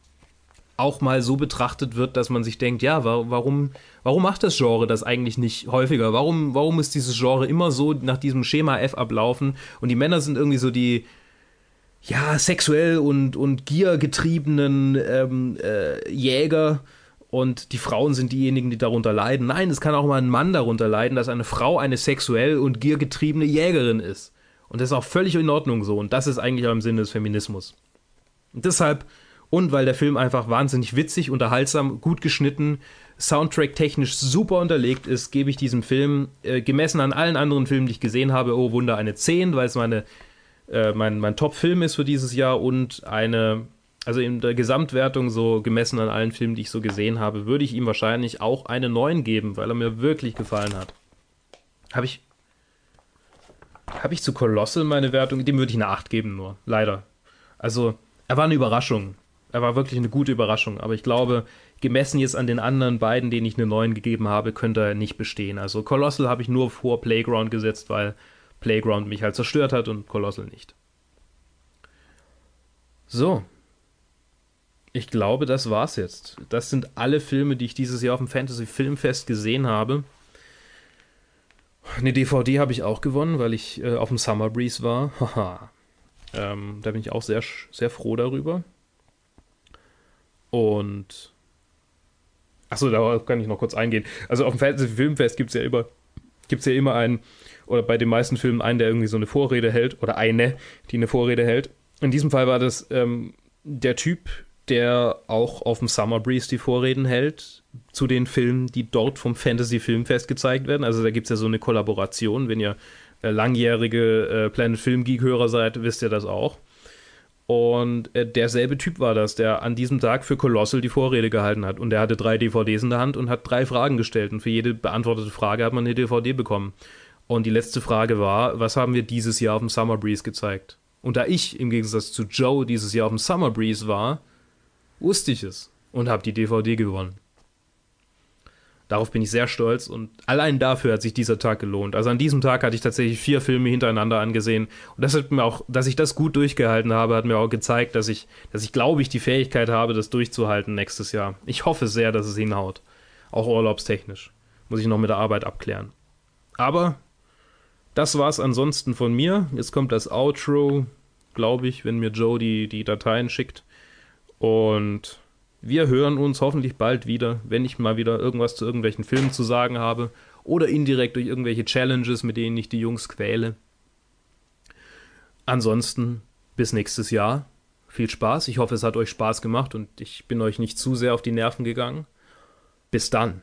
auch mal so betrachtet wird, dass man sich denkt, ja, warum, warum macht das Genre das eigentlich nicht häufiger? Warum, warum ist dieses Genre immer so nach diesem Schema F ablaufen und die Männer sind irgendwie so die, ja, sexuell und, und giergetriebenen ähm, äh, Jäger und die Frauen sind diejenigen, die darunter leiden. Nein, es kann auch mal ein Mann darunter leiden, dass eine Frau eine sexuell und giergetriebene Jägerin ist. Und das ist auch völlig in Ordnung so und das ist eigentlich auch im Sinne des Feminismus. Und deshalb, und weil der Film einfach wahnsinnig witzig, unterhaltsam, gut geschnitten, Soundtrack-technisch super unterlegt ist, gebe ich diesem Film, äh, gemessen an allen anderen Filmen, die ich gesehen habe, oh Wunder, eine 10, weil es meine, äh, mein, mein Top-Film ist für dieses Jahr und eine, also in der Gesamtwertung, so gemessen an allen Filmen, die ich so gesehen habe, würde ich ihm wahrscheinlich auch eine 9 geben, weil er mir wirklich gefallen hat. Habe ich. Habe ich zu Colossal meine Wertung? Dem würde ich eine 8 geben, nur. Leider. Also, er war eine Überraschung. Er war wirklich eine gute Überraschung. Aber ich glaube, gemessen jetzt an den anderen beiden, denen ich eine 9 gegeben habe, könnte er nicht bestehen. Also Colossal habe ich nur vor Playground gesetzt, weil Playground mich halt zerstört hat und Colossal nicht. So. Ich glaube, das war's jetzt. Das sind alle Filme, die ich dieses Jahr auf dem Fantasy Filmfest gesehen habe. Eine DVD habe ich auch gewonnen, weil ich äh, auf dem Summer Breeze war. (laughs) Haha. Ähm, da bin ich auch sehr, sehr froh darüber. Und. Achso, da kann ich noch kurz eingehen. Also auf dem Fantasy Filmfest gibt es ja immer, gibt's ja immer einen, oder bei den meisten Filmen einen, der irgendwie so eine Vorrede hält, oder eine, die eine Vorrede hält. In diesem Fall war das ähm, der Typ, der auch auf dem Summer Breeze die Vorreden hält zu den Filmen, die dort vom Fantasy Filmfest gezeigt werden. Also da gibt es ja so eine Kollaboration, wenn ihr äh, langjährige äh, Planet Film Geek-Hörer seid, wisst ihr das auch. Und äh, derselbe Typ war das, der an diesem Tag für Colossal die Vorrede gehalten hat. Und der hatte drei DVDs in der Hand und hat drei Fragen gestellt. Und für jede beantwortete Frage hat man eine DVD bekommen. Und die letzte Frage war, was haben wir dieses Jahr auf dem Summer Breeze gezeigt? Und da ich im Gegensatz zu Joe dieses Jahr auf dem Summer Breeze war, wusste ich es. und habe die DVD gewonnen. Darauf bin ich sehr stolz und allein dafür hat sich dieser Tag gelohnt. Also an diesem Tag hatte ich tatsächlich vier Filme hintereinander angesehen und das hat mir auch, dass ich das gut durchgehalten habe, hat mir auch gezeigt, dass ich, dass ich glaube ich die Fähigkeit habe, das durchzuhalten nächstes Jahr. Ich hoffe sehr, dass es hinhaut. Auch urlaubstechnisch. Muss ich noch mit der Arbeit abklären. Aber das war's ansonsten von mir. Jetzt kommt das Outro, glaube ich, wenn mir Joe die, die Dateien schickt. Und wir hören uns hoffentlich bald wieder, wenn ich mal wieder irgendwas zu irgendwelchen Filmen zu sagen habe oder indirekt durch irgendwelche Challenges, mit denen ich die Jungs quäle. Ansonsten bis nächstes Jahr. Viel Spaß. Ich hoffe, es hat euch Spaß gemacht und ich bin euch nicht zu sehr auf die Nerven gegangen. Bis dann.